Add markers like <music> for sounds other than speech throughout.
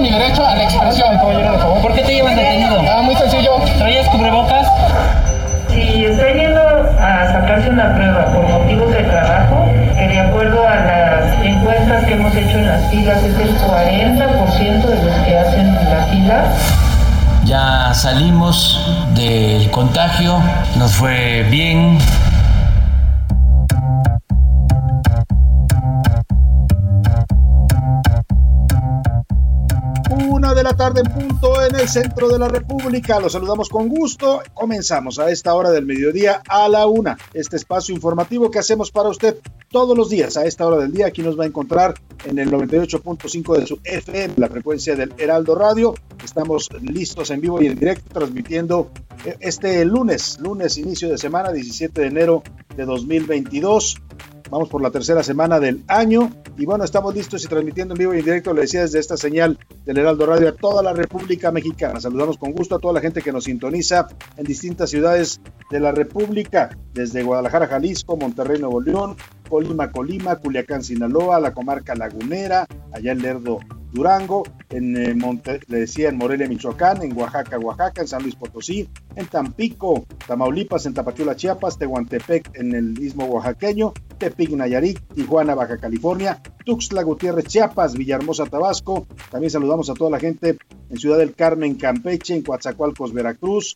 Mi derecho a la expresión. ¿Por qué te llevan detenido? Ah, muy sencillo. ¿Traías cubrebocas? Si está yendo a sacarse una prueba por motivos de trabajo, que de acuerdo a las encuestas que hemos hecho en las filas es el 40% de los que hacen la fila. Ya salimos del contagio, nos fue bien. De la tarde en punto en el centro de la República. Los saludamos con gusto. Comenzamos a esta hora del mediodía a la una. Este espacio informativo que hacemos para usted todos los días a esta hora del día. Aquí nos va a encontrar en el 98.5 de su FM, la frecuencia del Heraldo Radio. Estamos listos en vivo y en directo transmitiendo este lunes, lunes inicio de semana, 17 de enero de 2022. Vamos por la tercera semana del año y bueno, estamos listos y transmitiendo en vivo y en directo, le decía desde esta señal del Heraldo Radio a toda la República Mexicana. Saludamos con gusto a toda la gente que nos sintoniza en distintas ciudades de la República, desde Guadalajara, Jalisco, Monterrey, Nuevo León, Colima, Colima, Culiacán, Sinaloa, la comarca lagunera, allá en Lerdo, Durango, en eh, Monte, le decía en Morelia, Michoacán, en Oaxaca, Oaxaca, en San Luis Potosí, en Tampico, Tamaulipas, en Tapachula, Chiapas, Tehuantepec, en el Istmo Oaxaqueño, Tepic, Nayarit, Tijuana, Baja California, Tuxtla Gutiérrez, Chiapas, Villahermosa, Tabasco. También saludamos a toda la gente en Ciudad del Carmen, Campeche, en Coatzacoalcos, Veracruz,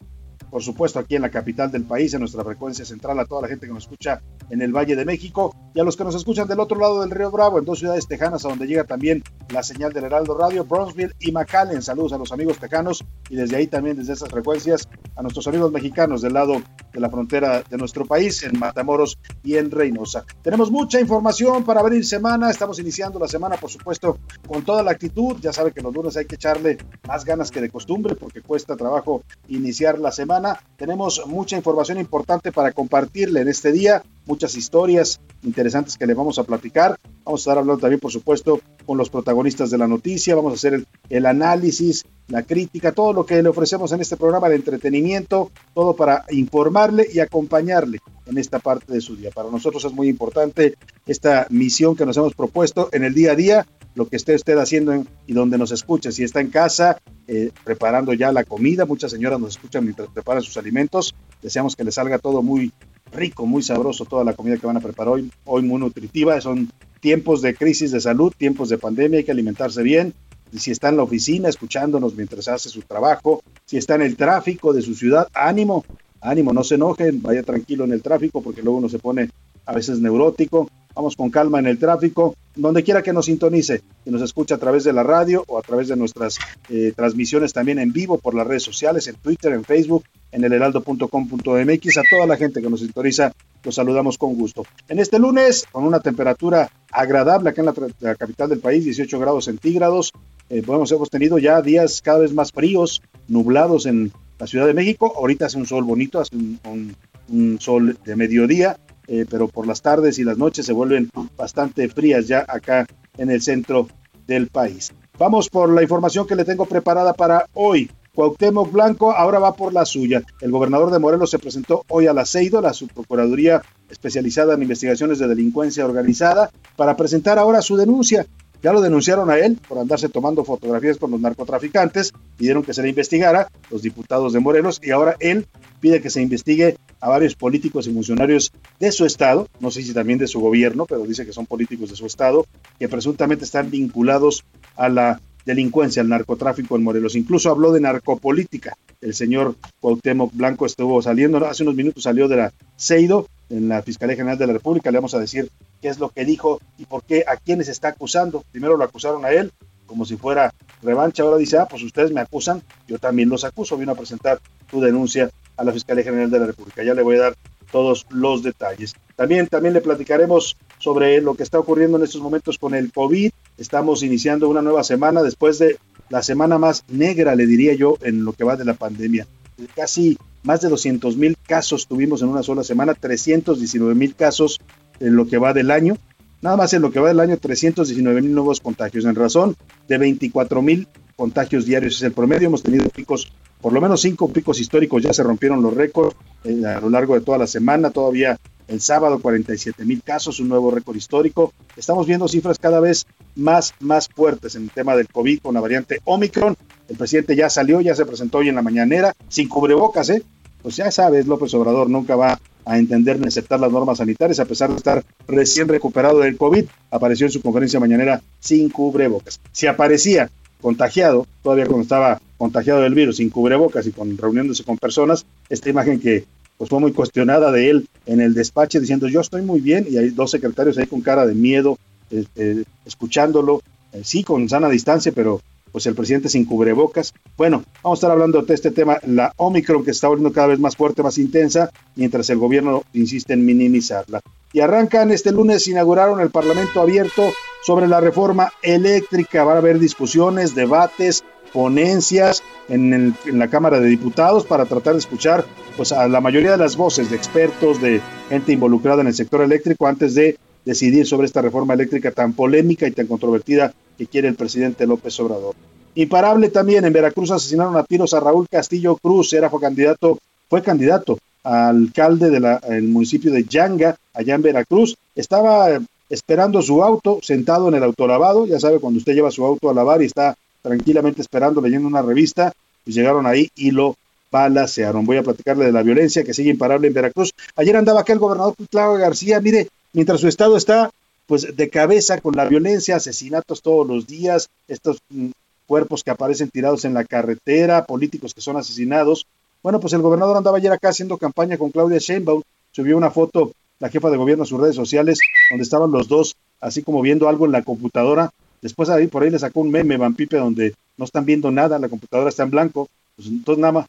por supuesto aquí en la capital del país, en nuestra frecuencia central, a toda la gente que nos escucha en el Valle de México y a los que nos escuchan del otro lado del Río Bravo, en dos ciudades tejanas, a donde llega también la señal del Heraldo Radio, Bronzeville y McAllen. Saludos a los amigos tejanos y desde ahí también, desde esas frecuencias, a nuestros amigos mexicanos del lado de la frontera de nuestro país, en Matamoros y en Reynosa. Tenemos mucha información para abrir semana, estamos iniciando la semana, por supuesto, con toda la actitud. Ya sabe que los lunes hay que echarle más ganas que de costumbre porque cuesta trabajo iniciar la semana. Tenemos mucha información importante para compartirle en este día, muchas historias interesantes que le vamos a platicar. Vamos a estar hablando también, por supuesto, con los protagonistas de la noticia. Vamos a hacer el, el análisis, la crítica, todo lo que le ofrecemos en este programa de entretenimiento, todo para informarle y acompañarle en esta parte de su día. Para nosotros es muy importante esta misión que nos hemos propuesto en el día a día, lo que esté usted haciendo en, y donde nos escuche. Si está en casa eh, preparando ya la comida, muchas señoras nos escuchan mientras preparan sus alimentos. Deseamos que les salga todo muy rico, muy sabroso, toda la comida que van a preparar hoy, hoy muy nutritiva. Son tiempos de crisis de salud, tiempos de pandemia, hay que alimentarse bien. Si está en la oficina escuchándonos mientras hace su trabajo, si está en el tráfico de su ciudad, ánimo, ánimo, no se enojen, vaya tranquilo en el tráfico porque luego uno se pone a veces neurótico. Vamos con calma en el tráfico, donde quiera que nos sintonice, que nos escuche a través de la radio o a través de nuestras eh, transmisiones también en vivo por las redes sociales, en Twitter, en Facebook, en el heraldo.com.mx. A toda la gente que nos sintoniza, los saludamos con gusto. En este lunes, con una temperatura agradable acá en la, capital del país, 18 grados centígrados, eh, hemos tenido ya días cada vez más fríos, nublados en la Ciudad de México. Ahorita hace un sol bonito, hace un sol de mediodía, eh, pero por las tardes y las noches se vuelven bastante frías ya acá en el centro del país. Vamos por la información que le tengo preparada para hoy. Cuauhtémoc Blanco ahora va por la suya. El gobernador de Morelos se presentó hoy a la CEIDO, la subprocuraduría especializada en investigaciones de delincuencia organizada, para presentar ahora su denuncia. Ya lo denunciaron a él por andarse tomando fotografías con los narcotraficantes pidieron que se le investigara, los diputados de Morelos, y ahora él pide que se investigue a varios políticos y funcionarios de su estado, no sé si también de su gobierno, pero dice que son políticos de su estado, que presuntamente están vinculados a la delincuencia, al narcotráfico en Morelos. Incluso habló de narcopolítica. El señor Cuauhtémoc Blanco estuvo saliendo, hace unos minutos salió de la CEIDO, en la Fiscalía General de la República. Le vamos a decir qué es lo que dijo y por qué, a quiénes está acusando. Primero lo acusaron a él, como si fuera revancha. Ahora dice, ah, pues ustedes me acusan, yo también los acuso. Vino a presentar tu denuncia a la Fiscalía General de la República. Ya le voy a dar todos los detalles. También, también le platicaremos sobre lo que está ocurriendo en estos momentos con el COVID. Estamos iniciando una nueva semana después de la semana más negra, le diría yo, en lo que va de la pandemia. Casi más de 200 mil casos tuvimos en una sola semana, 319 mil casos en lo que va del año. Nada más en lo que va del año, 319 mil nuevos contagios, en razón de 24 mil contagios diarios es el promedio. Hemos tenido picos, por lo menos cinco picos históricos, ya se rompieron los récords eh, a lo largo de toda la semana. Todavía el sábado 47 mil casos, un nuevo récord histórico. Estamos viendo cifras cada vez más, más fuertes en el tema del COVID con la variante Omicron. El presidente ya salió, ya se presentó hoy en la mañanera, sin cubrebocas, ¿eh? Pues ya sabes, López Obrador nunca va a entender ni aceptar las normas sanitarias, a pesar de estar recién recuperado del COVID, apareció en su conferencia mañanera sin cubrebocas. Si aparecía contagiado, todavía cuando estaba contagiado del virus, sin cubrebocas y con reuniéndose con personas, esta imagen que pues fue muy cuestionada de él en el despacho diciendo yo estoy muy bien y hay dos secretarios ahí con cara de miedo este, escuchándolo, eh, sí con sana distancia, pero pues el presidente sin cubrebocas. Bueno, vamos a estar hablando de este tema, la Omicron que está volviendo cada vez más fuerte, más intensa, mientras el gobierno insiste en minimizarla. Y arrancan este lunes, inauguraron el Parlamento abierto sobre la reforma eléctrica. Van a haber discusiones, debates, ponencias en, en, la Cámara de Diputados para tratar de escuchar pues, a la mayoría de las voces de expertos, de gente involucrada en el sector eléctrico antes de decidir sobre esta reforma eléctrica tan polémica y tan controvertida que quiere el presidente López Obrador. Imparable también, en Veracruz asesinaron a tiros a Raúl Castillo Cruz, era fue candidato, fue candidato a alcalde del municipio de Yanga, allá en Veracruz. Estaba esperando su auto, sentado en el autolavado, ya sabe, cuando usted lleva su auto a lavar y está tranquilamente esperando, leyendo una revista, pues llegaron ahí y lo balacearon. Voy a platicarle de la violencia que sigue imparable en Veracruz. Ayer andaba acá el gobernador Claudio García, mire, mientras su estado está pues de cabeza con la violencia, asesinatos todos los días, estos mm, cuerpos que aparecen tirados en la carretera, políticos que son asesinados. Bueno, pues el gobernador andaba ayer acá haciendo campaña con Claudia Sheinbaum, subió una foto la jefa de gobierno a sus redes sociales donde estaban los dos así como viendo algo en la computadora. Después ahí por ahí le sacó un meme Van Pipe donde no están viendo nada, la computadora está en blanco. Pues entonces nada más,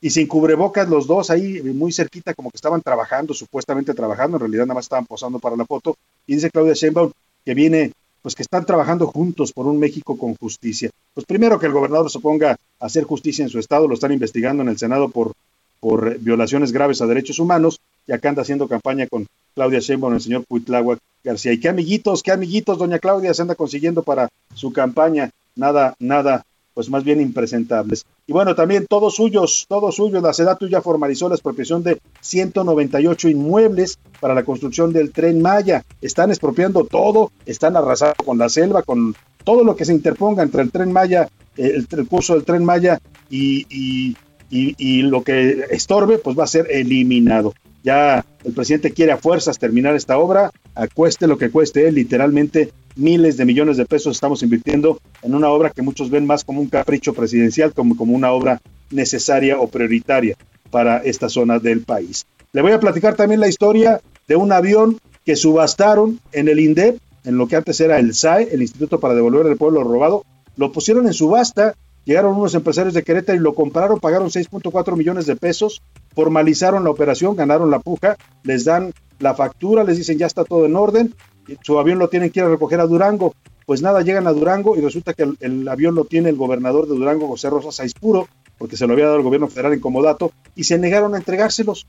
y sin cubrebocas los dos ahí muy cerquita como que estaban trabajando, supuestamente trabajando, en realidad nada más estaban posando para la foto. Y dice Claudia Sheinbaum que viene, pues que están trabajando juntos por un México con justicia. Pues primero que el gobernador se ponga a hacer justicia en su estado, lo están investigando en el Senado por, por violaciones graves a derechos humanos, y acá anda haciendo campaña con Claudia Sheinbaum, el señor Cuitláhuac García. Y qué amiguitos, qué amiguitos, doña Claudia se anda consiguiendo para su campaña. Nada, nada pues más bien impresentables. Y bueno, también todos suyos, todos suyos, la SEDATU ya formalizó la expropiación de 198 inmuebles para la construcción del tren Maya. Están expropiando todo, están arrasando con la selva, con todo lo que se interponga entre el tren Maya, el, el curso del tren Maya y, y, y lo que estorbe, pues va a ser eliminado. Ya el presidente quiere a fuerzas terminar esta obra, a cueste lo que cueste literalmente miles de millones de pesos estamos invirtiendo en una obra que muchos ven más como un capricho presidencial, como, como una obra necesaria o prioritaria para esta zona del país. Le voy a platicar también la historia de un avión que subastaron en el INDEP, en lo que antes era el SAE, el Instituto para Devolver al Pueblo Robado, lo pusieron en subasta, llegaron unos empresarios de Querétaro y lo compraron, pagaron 6.4 millones de pesos, formalizaron la operación, ganaron la puja, les dan la factura, les dicen ya está todo en orden su avión lo tienen que ir a recoger a Durango. Pues nada, llegan a Durango y resulta que el, avión lo tiene el gobernador de Durango, José Rosa Saispuro, porque se lo había dado el gobierno federal en comodato, y se negaron a entregárselos.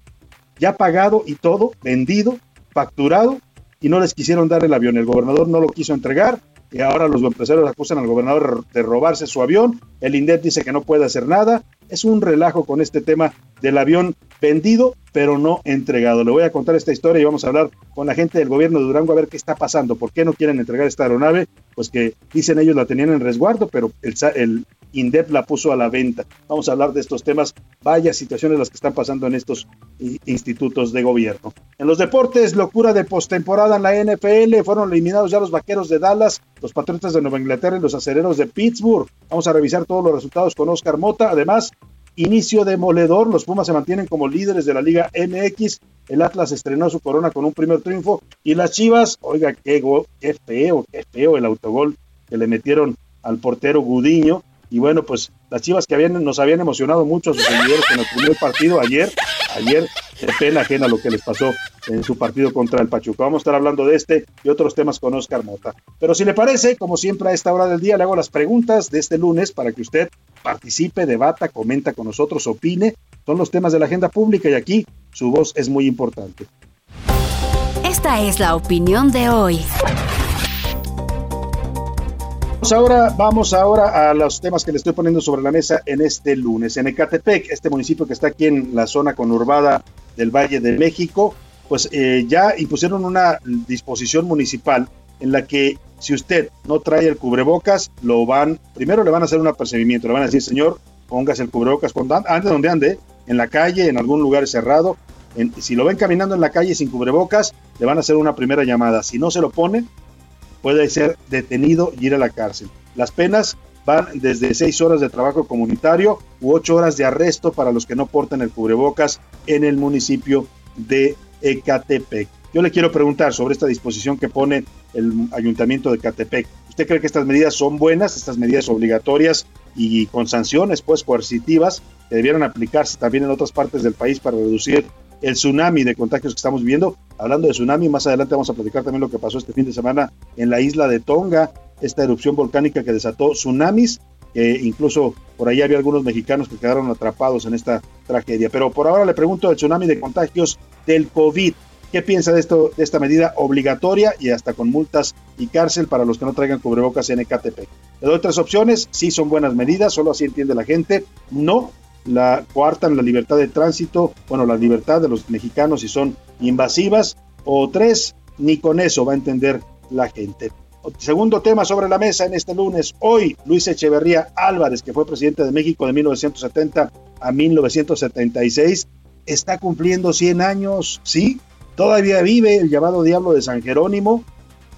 Ya pagado y todo, vendido, facturado, y no les quisieron dar el avión. El gobernador no lo quiso entregar, y ahora los empresarios acusan al gobernador de robarse su avión. El INDEP dice que no puede hacer nada. Es un relajo con este tema del avión vendido, pero no entregado. Le voy a contar esta historia y vamos a hablar con la gente del gobierno de Durango a ver qué está pasando, por qué no quieren entregar esta aeronave, pues que dicen ellos la tenían en resguardo, pero el, INDEP la puso a la venta. Vamos a hablar de estos temas, vaya situaciones las que están pasando en estos institutos de gobierno. En los deportes, locura de postemporada en la NFL, fueron eliminados ya los vaqueros de Dallas, los patriotas de Nueva Inglaterra y los acereros de Pittsburgh. Vamos a revisar todos los resultados con Oscar Mota. Además, inicio demoledor, los Pumas se mantienen como líderes de la Liga MX. El Atlas estrenó su corona con un primer triunfo y las Chivas, oiga, qué, qué feo, qué feo el autogol que le metieron al portero Gudiño. Y bueno, pues las Chivas que habían, nos habían emocionado mucho a sus seguidores en el primer partido ayer, ayer, pena ajena lo que les pasó en su partido contra el Pachuca. Vamos a estar hablando de este y otros temas con Oscar Mota. Pero si le parece, como siempre a esta hora del día, le hago las preguntas de este lunes para que usted participe, debata, comenta con nosotros, opine. Son los temas de la agenda pública y aquí su voz es muy importante. Esta es la opinión de hoy. Ahora, vamos ahora a los temas que le estoy poniendo sobre la mesa en este lunes. En Ecatepec, este municipio que está aquí en la zona conurbada del Valle de México, pues eh, ya impusieron una disposición municipal en la que si usted no trae el cubrebocas, lo van, primero le van a hacer un apercibimiento, le van a decir, señor, póngase el cubrebocas, ande donde ande, en la calle, en algún lugar cerrado. si lo ven caminando en la calle sin cubrebocas, le van a hacer una primera llamada. Si no se lo pone, puede ser detenido y ir a la cárcel. Las penas van desde seis horas de trabajo comunitario u ocho horas de arresto para los que no porten el cubrebocas en el municipio de Ecatepec. Yo le quiero preguntar sobre esta disposición que pone el ayuntamiento de Ecatepec. ¿Usted cree que estas medidas son buenas, estas medidas obligatorias y con sanciones pues coercitivas que debieran aplicarse también en otras partes del país para reducir el tsunami de contagios que estamos viviendo. Hablando de tsunami, más adelante vamos a platicar también lo que pasó este fin de semana en la isla de Tonga, esta erupción volcánica que desató tsunamis, que incluso por ahí había algunos mexicanos que quedaron atrapados en esta tragedia. Pero por ahora le pregunto del tsunami de contagios del COVID. ¿Qué piensa de, esto, de esta medida obligatoria y hasta con multas y cárcel para los que no traigan cubrebocas en Ecatepec? Le doy tres opciones. Sí son buenas medidas, solo así entiende la gente. No, la coartan la libertad de tránsito, bueno, la libertad de los mexicanos si son invasivas, o tres, ni con eso va a entender la gente. Segundo tema sobre la mesa en este lunes. Hoy, Luis Echeverría Álvarez, que fue presidente de México de 1970 a 1976, está cumpliendo 100 años, ¿sí? Todavía vive el llamado Diablo de San Jerónimo,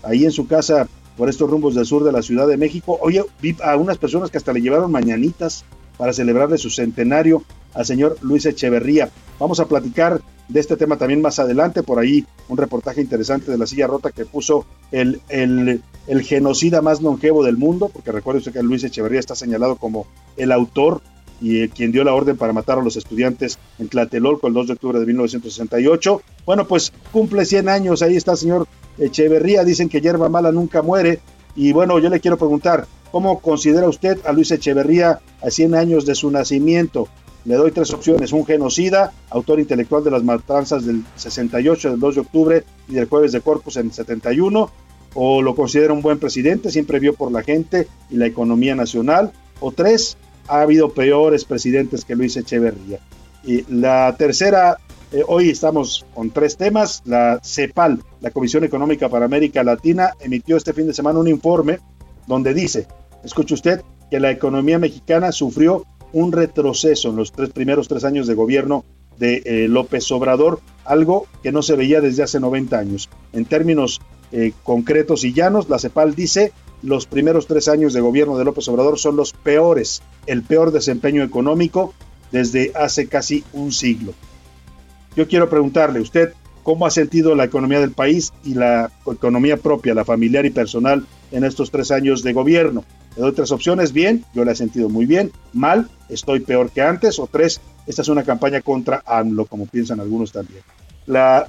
ahí en su casa por estos rumbos del sur de la Ciudad de México. Oye, vi a unas personas que hasta le llevaron mañanitas para celebrarle su centenario al señor Luis Echeverría. Vamos a platicar de este tema también más adelante, por ahí un reportaje interesante de la silla rota que puso el, el, genocida más longevo del mundo, porque recuerde usted que Luis Echeverría está señalado como el autor y quien dio la orden para matar a los estudiantes en Tlatelolco el 2 de octubre de 1968. Bueno, pues cumple 100 años, ahí está el señor Echeverría, dicen que hierba mala nunca muere, y bueno, yo le quiero preguntar, ¿Cómo considera usted a Luis Echeverría a 100 años de su nacimiento? Le doy tres opciones. Un genocida, autor intelectual de las matanzas del 68, del 2 de octubre y del jueves de Corpus en el 71. O lo considera un buen presidente, siempre vio por la gente y la economía nacional. O tres, ha habido peores presidentes que Luis Echeverría. Y la tercera, eh, hoy estamos con tres temas. La CEPAL, la Comisión Económica para América Latina, emitió este fin de semana un informe donde dice Escuche usted que la economía mexicana sufrió un retroceso en los tres primeros tres años de gobierno de eh, López Obrador, algo que no se veía desde hace 90 años. En términos eh, concretos y llanos, la CEPAL dice los primeros tres años de gobierno de López Obrador son los peores, el peor desempeño económico desde hace casi un siglo. Yo quiero preguntarle, ¿usted cómo ha sentido la economía del país y la economía propia, la familiar y personal en estos tres años de gobierno? Le doy tres opciones, bien, yo la he sentido muy bien, mal, estoy peor que antes, o tres, esta es una campaña contra AMLO, como piensan algunos también. La,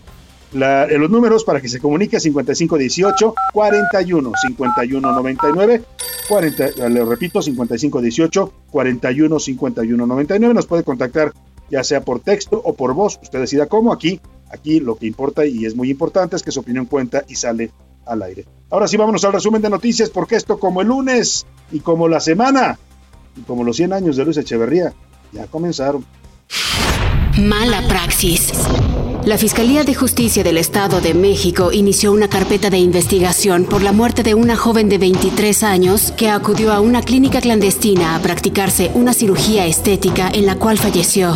los números para que se comunique 5518 41 51 99 40, le repito 5518 41 51 99 nos puede contactar ya sea por texto o por voz usted decida cómo. Aquí aquí lo que importa y es muy importante es que su opinión cuenta y sale al aire. Ahora sí, vámonos al resumen de noticias, porque esto como el lunes y como la semana y como los 100 años de Luis Echeverría ya comenzaron. Mala praxis. La Fiscalía de Justicia del Estado de México inició una carpeta de investigación por la muerte de una joven de 23 años que acudió a una clínica clandestina a practicarse una cirugía estética en la cual falleció.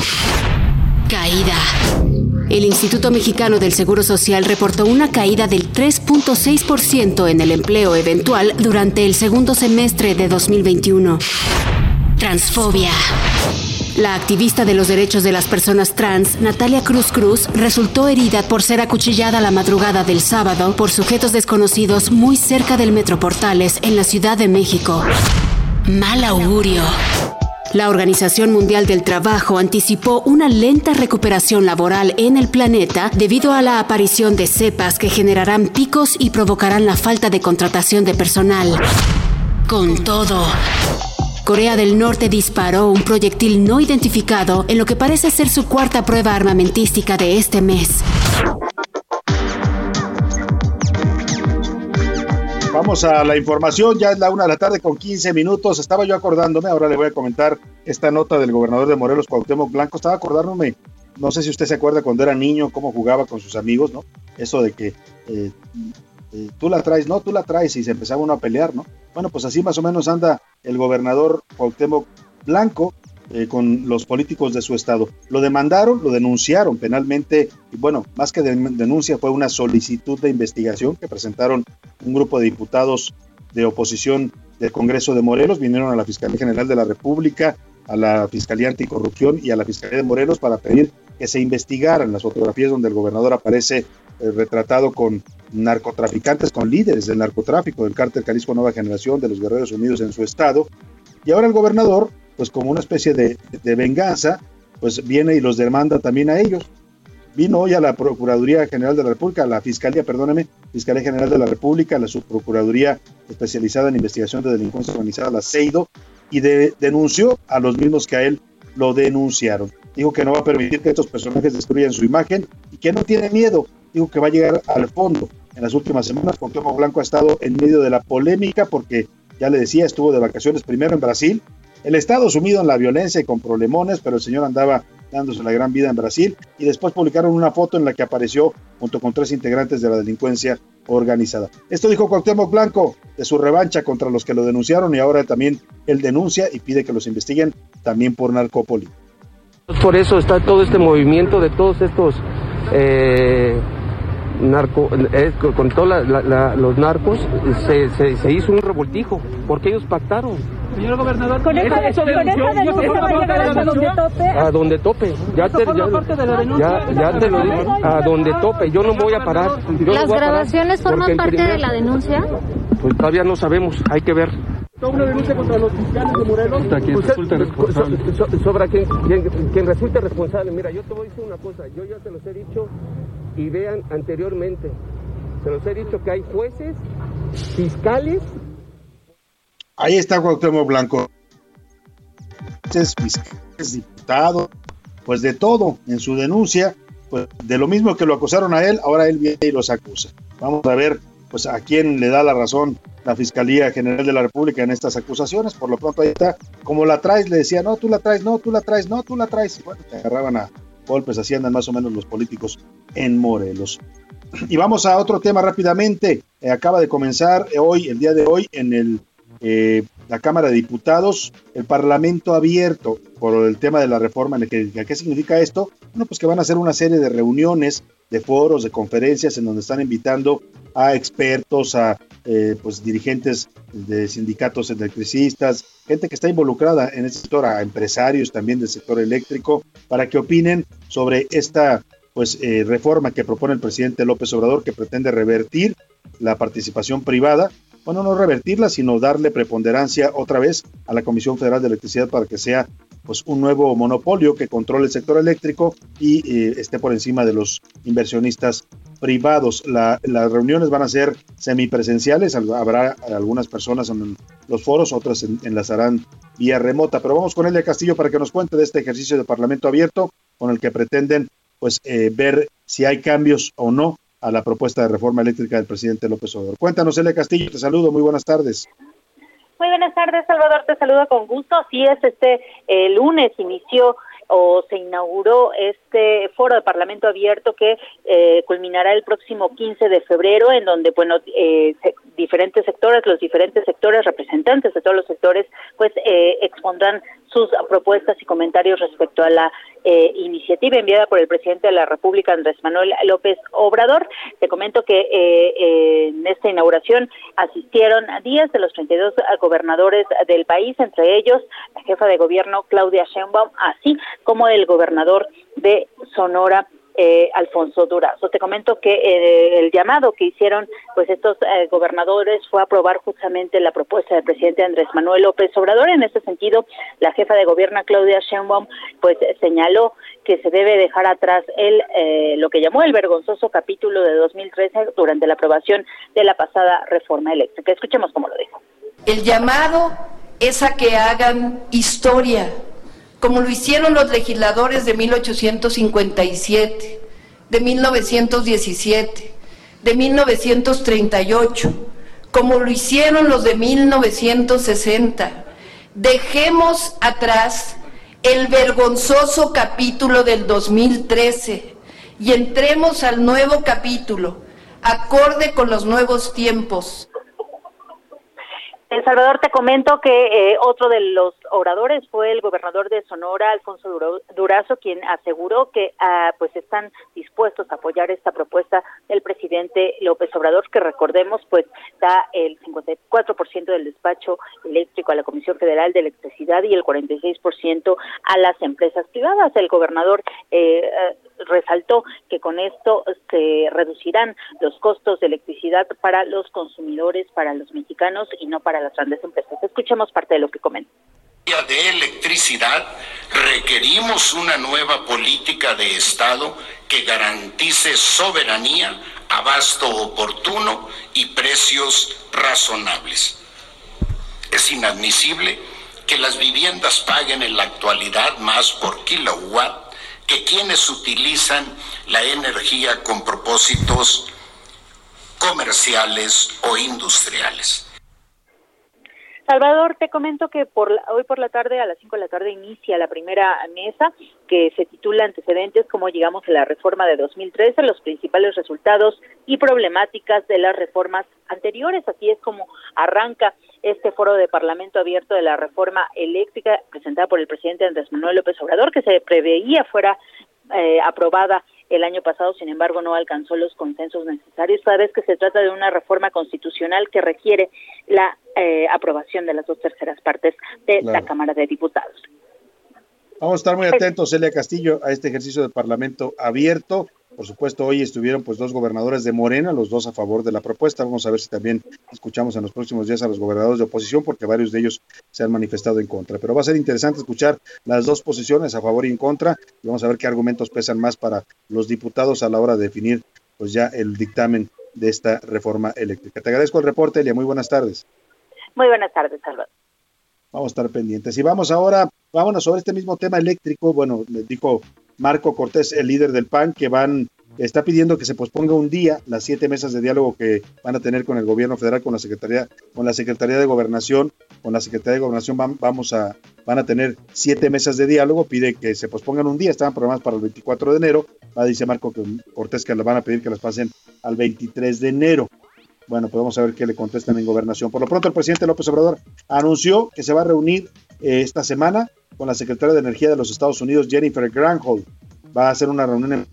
Caída. El Instituto Mexicano del Seguro Social reportó una caída del 3.6% en el empleo eventual durante el segundo semestre de 2021. Transfobia. La activista de los derechos de las personas trans, Natalia Cruz Cruz, resultó herida por ser acuchillada la madrugada del sábado por sujetos desconocidos muy cerca del Metro Portales en la Ciudad de México. Mal augurio. La Organización Mundial del Trabajo anticipó una lenta recuperación laboral en el planeta debido a la aparición de cepas que generarán picos y provocarán la falta de contratación de personal. Con todo. Corea del Norte disparó un proyectil no identificado en lo que parece ser su cuarta prueba armamentística de este mes. Vamos a la información, ya es la una de la tarde con 15 minutos. Estaba yo acordándome, ahora le voy a comentar esta nota del gobernador de Morelos, Cuauhtémoc Blanco. Estaba acordándome, no sé si usted se acuerda cuando era niño, cómo jugaba con sus amigos, ¿no? Eso de que eh, eh, tú la traes, no, tú la traes y se empezaba uno a pelear, ¿no? Bueno, pues así más o menos anda el gobernador Cuauhtémoc Blanco eh, con los políticos de su estado. Lo demandaron, lo denunciaron penalmente y bueno, más que denuncia fue una solicitud de investigación que presentaron un grupo de diputados de oposición del Congreso de Morelos, vinieron a la Fiscalía General de la República, a la Fiscalía Anticorrupción y a la Fiscalía de Morelos para pedir que se investigaran las fotografías donde el gobernador aparece eh, retratado con narcotraficantes, con líderes del narcotráfico del cártel Jalisco Nueva Generación de los Guerreros Unidos en su estado. Y ahora el gobernador, pues como una especie de, venganza, pues viene y los demanda también a ellos. Vino hoy a la Procuraduría General de la República, a la Fiscalía, perdóneme, Fiscalía General de la República, a la Subprocuraduría especializada en investigación de delincuencia organizada, la CEIDO, y denunció a los mismos que a él lo denunciaron. Dijo que no va a permitir que estos personajes destruyan su imagen y que no tiene miedo digo que va a llegar al fondo. En las últimas semanas, Cuauhtémoc Blanco ha estado en medio de la polémica porque, ya le decía, estuvo de vacaciones primero en Brasil, el Estado sumido en la violencia y con problemones, pero el señor andaba dándose la gran vida en Brasil y después publicaron una foto en la que apareció junto con tres integrantes de la delincuencia organizada. Esto dijo Cuauhtémoc Blanco de su revancha contra los que lo denunciaron y ahora también él denuncia y pide que los investiguen también por narcópoli. Por eso está todo este movimiento de todos estos eh, narco, con todos los narcos, se, se, se, hizo un revoltijo, porque ellos pactaron. Señor gobernador, con esa, eso, denuncia a donde tope. A donde tope, ya te, ya, ya, te lo digo, a donde tope, yo no voy a parar. ¿Las grabaciones forman parte de la denuncia? Pues todavía no sabemos, hay que ver una denuncia contra los fiscales de Morelos. Quien resulta responsable. sobre quien, quien, quien, resulte responsable. Mira, yo te voy a decir una cosa. Yo ya te los he dicho y vean anteriormente. Se los he dicho que hay jueces, fiscales. Ahí está Cuauhtémoc Blanco. Fiscales, diputados, pues de todo en su denuncia. Pues de lo mismo que lo acusaron a él, ahora él viene y los acusa. Vamos a ver pues a quién le da la razón la Fiscalía General de la República en estas acusaciones. Por lo pronto ahí está, como la traes, le decía, no, tú la traes, no, tú la traes, no, tú la traes. Y bueno, te agarraban a golpes, así andan más o menos los políticos en Morelos. Y vamos a otro tema rápidamente. Eh, acaba de comenzar hoy, el día de hoy, en el, eh, la Cámara de Diputados, el Parlamento abierto por el tema de la reforma energética. ¿Qué significa esto? Bueno, pues que van a hacer una serie de reuniones, de foros, de conferencias en donde están invitando a expertos, a eh, pues dirigentes de sindicatos electricistas, gente que está involucrada en este sector, a empresarios también del sector eléctrico, para que opinen sobre esta pues eh, reforma que propone el presidente López Obrador que pretende revertir la participación privada, bueno, no revertirla, sino darle preponderancia otra vez a la Comisión Federal de Electricidad para que sea pues un nuevo monopolio que controle el sector eléctrico y eh, esté por encima de los inversionistas privados. las reuniones van a ser semipresenciales, habrá algunas personas en los foros, otras enlazarán vía remota. Pero vamos con Elia Castillo para que nos cuente de este ejercicio de Parlamento abierto con el que pretenden pues eh, ver si hay cambios o no a la propuesta de reforma eléctrica del presidente López Obrador. Cuéntanos, Elia Castillo, te saludo, muy buenas tardes. Muy buenas tardes, Salvador, te saludo con gusto. Sí es, este lunes inició o se inauguró este foro de Parlamento abierto que eh, culminará el próximo 15 de febrero, en donde, bueno, eh, diferentes sectores, los diferentes sectores, representantes de todos los sectores, pues eh, expondrán sus propuestas y comentarios respecto a la eh, iniciativa enviada por el presidente de la República, Andrés Manuel López Obrador. Te comento que eh, en esta inauguración asistieron a 10 de los 32 gobernadores del país, entre ellos la jefa de gobierno Claudia Sheinbaum, así como el gobernador de Sonora, eh, Alfonso Durazo. Te comento que eh, el llamado que hicieron pues estos eh, gobernadores fue aprobar justamente la propuesta del presidente Andrés Manuel López Obrador. En ese sentido, la jefa de gobierno Claudia Sheinbaum pues señaló que se debe dejar atrás el lo que llamó el vergonzoso capítulo de 2013 durante la aprobación de la pasada reforma eléctrica. Escuchemos cómo lo dijo. El llamado es a que hagan historia como lo hicieron los legisladores de 1857, de 1917, de 1938, como lo hicieron los de 1960. Dejemos atrás el vergonzoso capítulo del 2013 y entremos al nuevo capítulo, acorde con los nuevos tiempos. El Salvador, te comento que eh, otro de los oradores fue el gobernador de Sonora, Alfonso Durazo, quien aseguró que ah, pues están dispuestos a apoyar esta propuesta del presidente López Obrador, que recordemos pues da el 54% del despacho eléctrico a la Comisión Federal de Electricidad y el 46% a las empresas privadas. El gobernador eh, resaltó que con esto se reducirán los costos de electricidad para los consumidores, para los mexicanos y no para las grandes empresas. Escuchemos parte de lo que comenta de electricidad requerimos una nueva política de Estado que garantice soberanía, abasto oportuno y precios razonables. Es inadmisible que las viviendas paguen en la actualidad más por kilowatt que quienes utilizan la energía con propósitos comerciales o industriales. Salvador, te comento que por hoy por la tarde, a las 5 de la tarde, inicia la primera mesa que se titula Antecedentes, cómo llegamos a la reforma de 2013, los principales resultados y problemáticas de las reformas anteriores. Así es como arranca este foro de Parlamento abierto de la reforma eléctrica presentada por el presidente Andrés Manuel López Obrador, que se preveía fuera eh, aprobada el año pasado, sin embargo, no alcanzó los consensos necesarios, toda vez que se trata de una reforma constitucional que requiere la eh, aprobación de las dos terceras partes de la Cámara de Diputados. Vamos a estar muy atentos, Celia Castillo, a este ejercicio de Parlamento abierto. Por supuesto, hoy estuvieron pues dos gobernadores de Morena, los dos a favor de la propuesta. Vamos a ver si también escuchamos en los próximos días a los gobernadores de oposición, porque varios de ellos se han manifestado en contra. Pero va a ser interesante escuchar las dos posiciones a favor y en contra, y vamos a ver qué argumentos pesan más para los diputados a la hora de definir pues ya el dictamen de esta reforma eléctrica. Te agradezco el reporte, Elia. Muy buenas tardes. Muy buenas tardes, Salvador. Vamos a estar pendientes. Y vamos ahora, vámonos sobre este mismo tema eléctrico. Bueno, dijo Marco Cortés, el líder del PAN, que van, está pidiendo que se posponga un día las siete mesas de diálogo que van a tener con el gobierno federal, con la Secretaría, con la Secretaría de Gobernación, con la Secretaría de Gobernación van, vamos a, tener siete mesas de diálogo, pide que se pospongan un día, estaban programadas para el 24 de enero, va, dice Marco Cortés que le van a pedir que las pasen al 23 de enero. Bueno, pues vamos a ver qué le contestan en gobernación. Por lo pronto, el presidente López Obrador anunció que se va a reunir eh, esta semana con la secretaria de Energía de los Estados Unidos, Jennifer Granholm. Va a hacer una reunión en,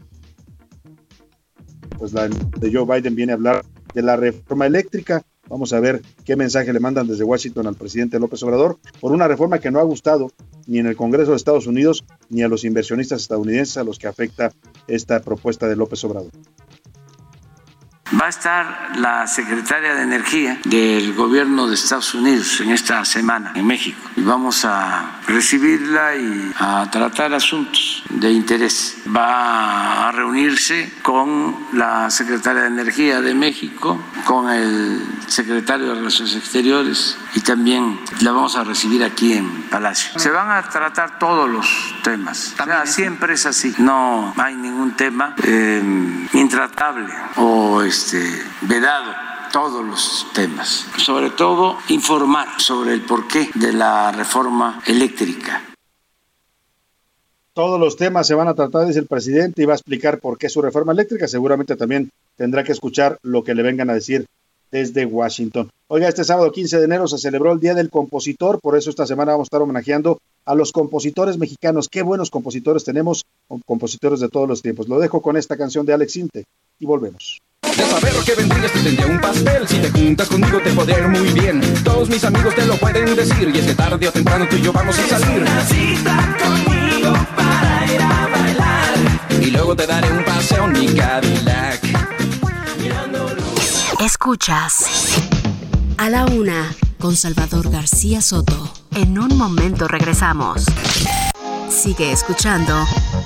pues la de Joe Biden viene a hablar de la reforma eléctrica. Vamos a ver qué mensaje le mandan desde Washington al presidente López Obrador por una reforma que no ha gustado ni en el Congreso de Estados Unidos ni a los inversionistas estadounidenses a los que afecta esta propuesta de López Obrador. Va a estar la secretaria de Energía del gobierno de Estados Unidos en esta semana en México. Y vamos a recibirla y a tratar asuntos de interés. Va a reunirse con la secretaria de Energía de México, con el secretario de Relaciones Exteriores y también la vamos a recibir aquí en Palacio. Se van a tratar todos los temas. siempre es así. No hay ningún tema eh, intratable o este, vedado todos los temas, sobre todo informar sobre el porqué de la reforma eléctrica. Todos los temas se van a tratar, dice el presidente, y va a explicar por qué su reforma eléctrica. Seguramente también tendrá que escuchar lo que le vengan a decir desde Washington. Oiga, este sábado 15 de enero se celebró el Día del Compositor, por eso esta semana vamos a estar homenajeando a los compositores mexicanos. Qué buenos compositores tenemos, compositores de todos los tiempos. Lo dejo con esta canción de Alex Sinte y volvemos. De saber que vendrías te tendría un pastel Si te juntas conmigo te podré ir muy bien Todos mis amigos te lo pueden decir Y es que tarde o temprano tú y yo vamos a salir Escuchas A la una con Salvador García Soto En un momento regresamos Sigue escuchando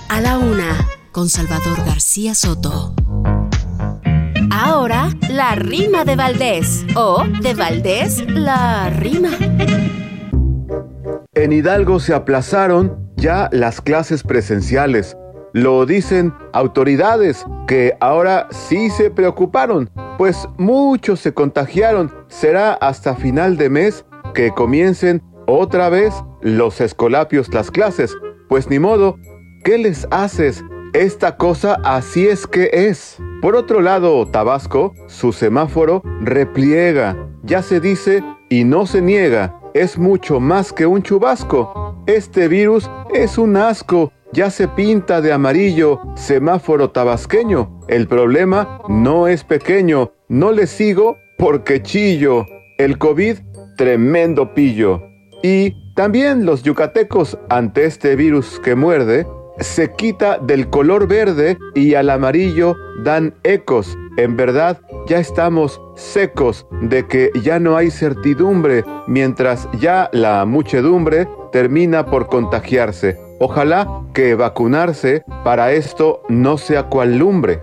A la una con Salvador García Soto Ahora, la rima de Valdés. O, de Valdés, la rima. En Hidalgo se aplazaron ya las clases presenciales. Lo dicen autoridades que ahora sí se preocuparon, pues muchos se contagiaron. Será hasta final de mes que comiencen otra vez los escolapios las clases. Pues ni modo, ¿qué les haces? Esta cosa así es que es. Por otro lado, Tabasco, su semáforo repliega. Ya se dice y no se niega. Es mucho más que un chubasco. Este virus es un asco. Ya se pinta de amarillo semáforo tabasqueño. El problema no es pequeño. No le sigo porque chillo. El COVID, tremendo pillo. Y también los yucatecos ante este virus que muerde, se quita del color verde y al amarillo dan ecos. En verdad, ya estamos secos de que ya no hay certidumbre, mientras ya la muchedumbre termina por contagiarse. Ojalá que vacunarse para esto no sea cual lumbre.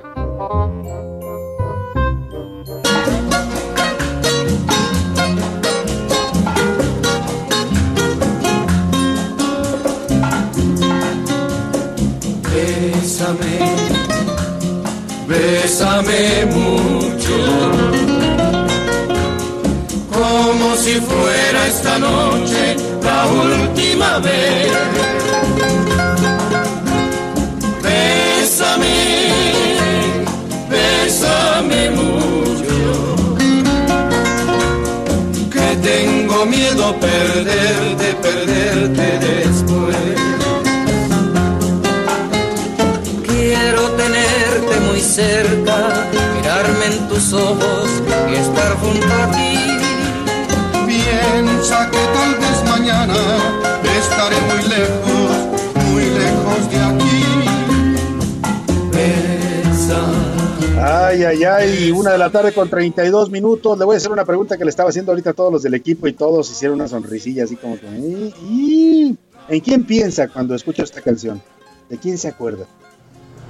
bésame mucho, como si fuera esta noche la última vez. Miedo perderte, perderte después. cerca, mirarme en tus ojos y estar junto a ti. Piensa que tal vez mañana estaré muy lejos, Ay, ay, ay, una de la tarde con 32 minutos. Le voy a hacer una pregunta que le estaba haciendo ahorita a todos los del equipo y todos hicieron una sonrisilla así como que... ¿En quién piensa cuando escucha esta canción? ¿De quién se acuerda?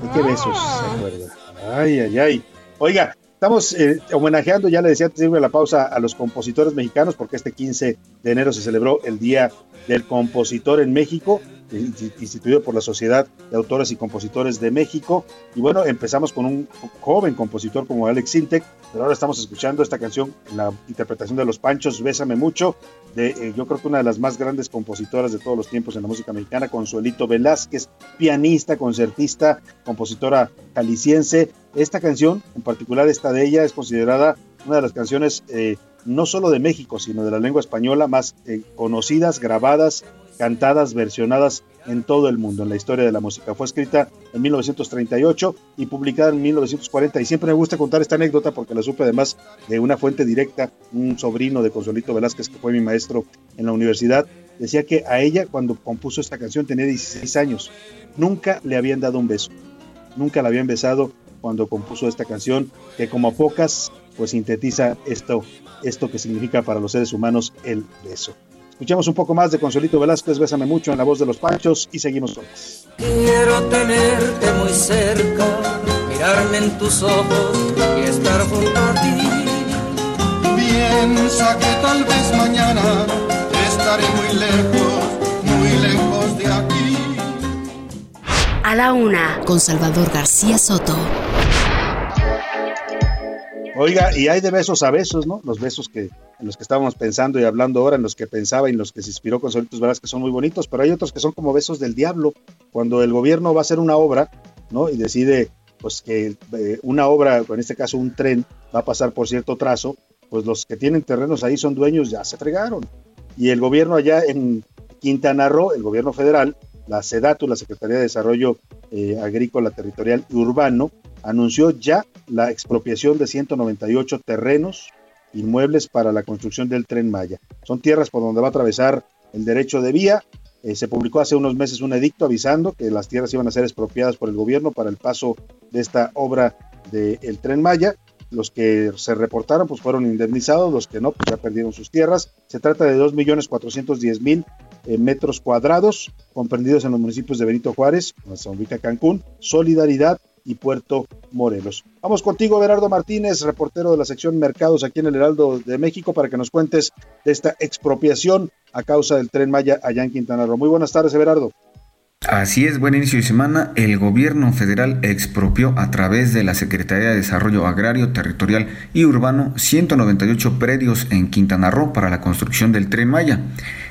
¿De qué besos se acuerda? Ay, ay, ay. Oiga, estamos eh, homenajeando, ya le decía antes de la pausa, a los compositores mexicanos, porque este 15 de enero se celebró el Día del Compositor en México, instituido por la Sociedad de Autores y Compositores de México. Y bueno, empezamos con un joven compositor como Alex Sintek, pero ahora estamos escuchando esta canción, la interpretación de Los Panchos, Bésame Mucho, de eh, yo creo que una de las más grandes compositoras de todos los tiempos en la música mexicana, Consuelito Velázquez, pianista, concertista, compositora jalisciense. Esta canción, en particular esta de ella, es considerada una de las canciones eh, no solo de México, sino de la lengua española más eh, conocidas, grabadas, cantadas, versionadas en todo el mundo, en la historia de la música. Fue escrita en 1938 y publicada en 1940. Y siempre me gusta contar esta anécdota porque la supe además de una fuente directa, un sobrino de Consuelito Velázquez, que fue mi maestro en la universidad. Decía que a ella, cuando compuso esta canción, tenía 16 años. Nunca le habían dado un beso. Nunca la habían besado cuando compuso esta canción, que como pocas, pues sintetiza esto, esto que significa para los seres humanos el beso. Escuchemos un poco más de Consuelito Velázquez, Bésame mucho en la voz de los Panchos y seguimos todos. Quiero tenerte muy cerca, mirarme en tus ojos y estar junto a ti. Piensa que tal vez mañana estaré muy lejos, muy lejos de aquí. A la una, con Salvador García Soto. Oiga, y hay de besos a besos, ¿no? Los besos que en los que estábamos pensando y hablando ahora, en los que pensaba y en los que se inspiró con Solitos Veras, que son muy bonitos, pero hay otros que son como besos del diablo. Cuando el gobierno va a hacer una obra, ¿no? Y decide, pues, que eh, una obra, en este caso un tren, va a pasar por cierto trazo, pues los que tienen terrenos ahí son dueños, ya se fregaron. Y el gobierno allá en Quintana Roo, el gobierno federal, la SEDATU, la Secretaría de Desarrollo eh, Agrícola Territorial y Urbano, anunció ya la expropiación de 198 terrenos inmuebles para la construcción del tren Maya. Son tierras por donde va a atravesar el derecho de vía. Eh, se publicó hace unos meses un edicto avisando que las tierras iban a ser expropiadas por el gobierno para el paso de esta obra del tren Maya. Los que se reportaron pues fueron indemnizados, los que no pues ya perdieron sus tierras. Se trata de 2.410.000 eh, metros cuadrados comprendidos en los municipios de Benito Juárez, donde se Cancún, Solidaridad y Puerto Morelos. Vamos contigo, Berardo Martínez, reportero de la sección Mercados aquí en el Heraldo de México, para que nos cuentes de esta expropiación a causa del tren Maya allá en Quintana Roo. Muy buenas tardes, Berardo. Así es, buen inicio de semana. El gobierno federal expropió a través de la Secretaría de Desarrollo Agrario, Territorial y Urbano 198 predios en Quintana Roo para la construcción del tren Maya.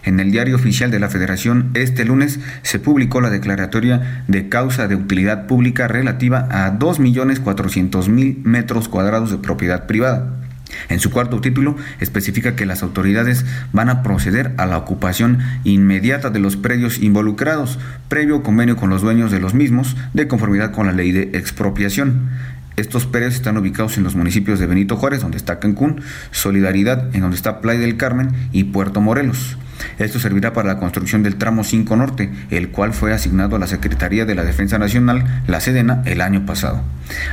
En el diario oficial de la Federación este lunes se publicó la declaratoria de causa de utilidad pública relativa a 2.400.000 metros cuadrados de propiedad privada. En su cuarto título especifica que las autoridades van a proceder a la ocupación inmediata de los predios involucrados, previo convenio con los dueños de los mismos, de conformidad con la ley de expropiación. Estos predios están ubicados en los municipios de Benito Juárez, donde está Cancún, Solidaridad, en donde está Playa del Carmen y Puerto Morelos. Esto servirá para la construcción del tramo 5 Norte, el cual fue asignado a la Secretaría de la Defensa Nacional, la Sedena, el año pasado.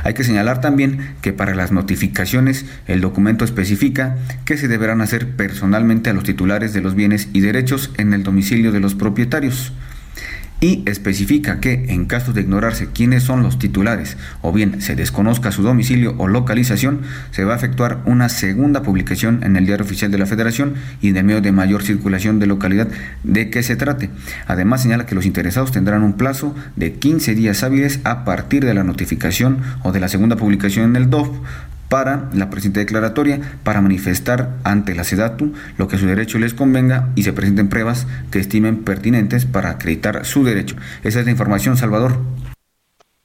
Hay que señalar también que para las notificaciones el documento especifica que se deberán hacer personalmente a los titulares de los bienes y derechos en el domicilio de los propietarios y especifica que en caso de ignorarse quiénes son los titulares o bien se desconozca su domicilio o localización, se va a efectuar una segunda publicación en el diario oficial de la Federación y en el medio de mayor circulación de localidad de que se trate. Además señala que los interesados tendrán un plazo de 15 días hábiles a partir de la notificación o de la segunda publicación en el DOF para la presente declaratoria para manifestar ante la SEDATU lo que su derecho les convenga y se presenten pruebas que estimen pertinentes para acreditar su derecho. Esa es la información, Salvador.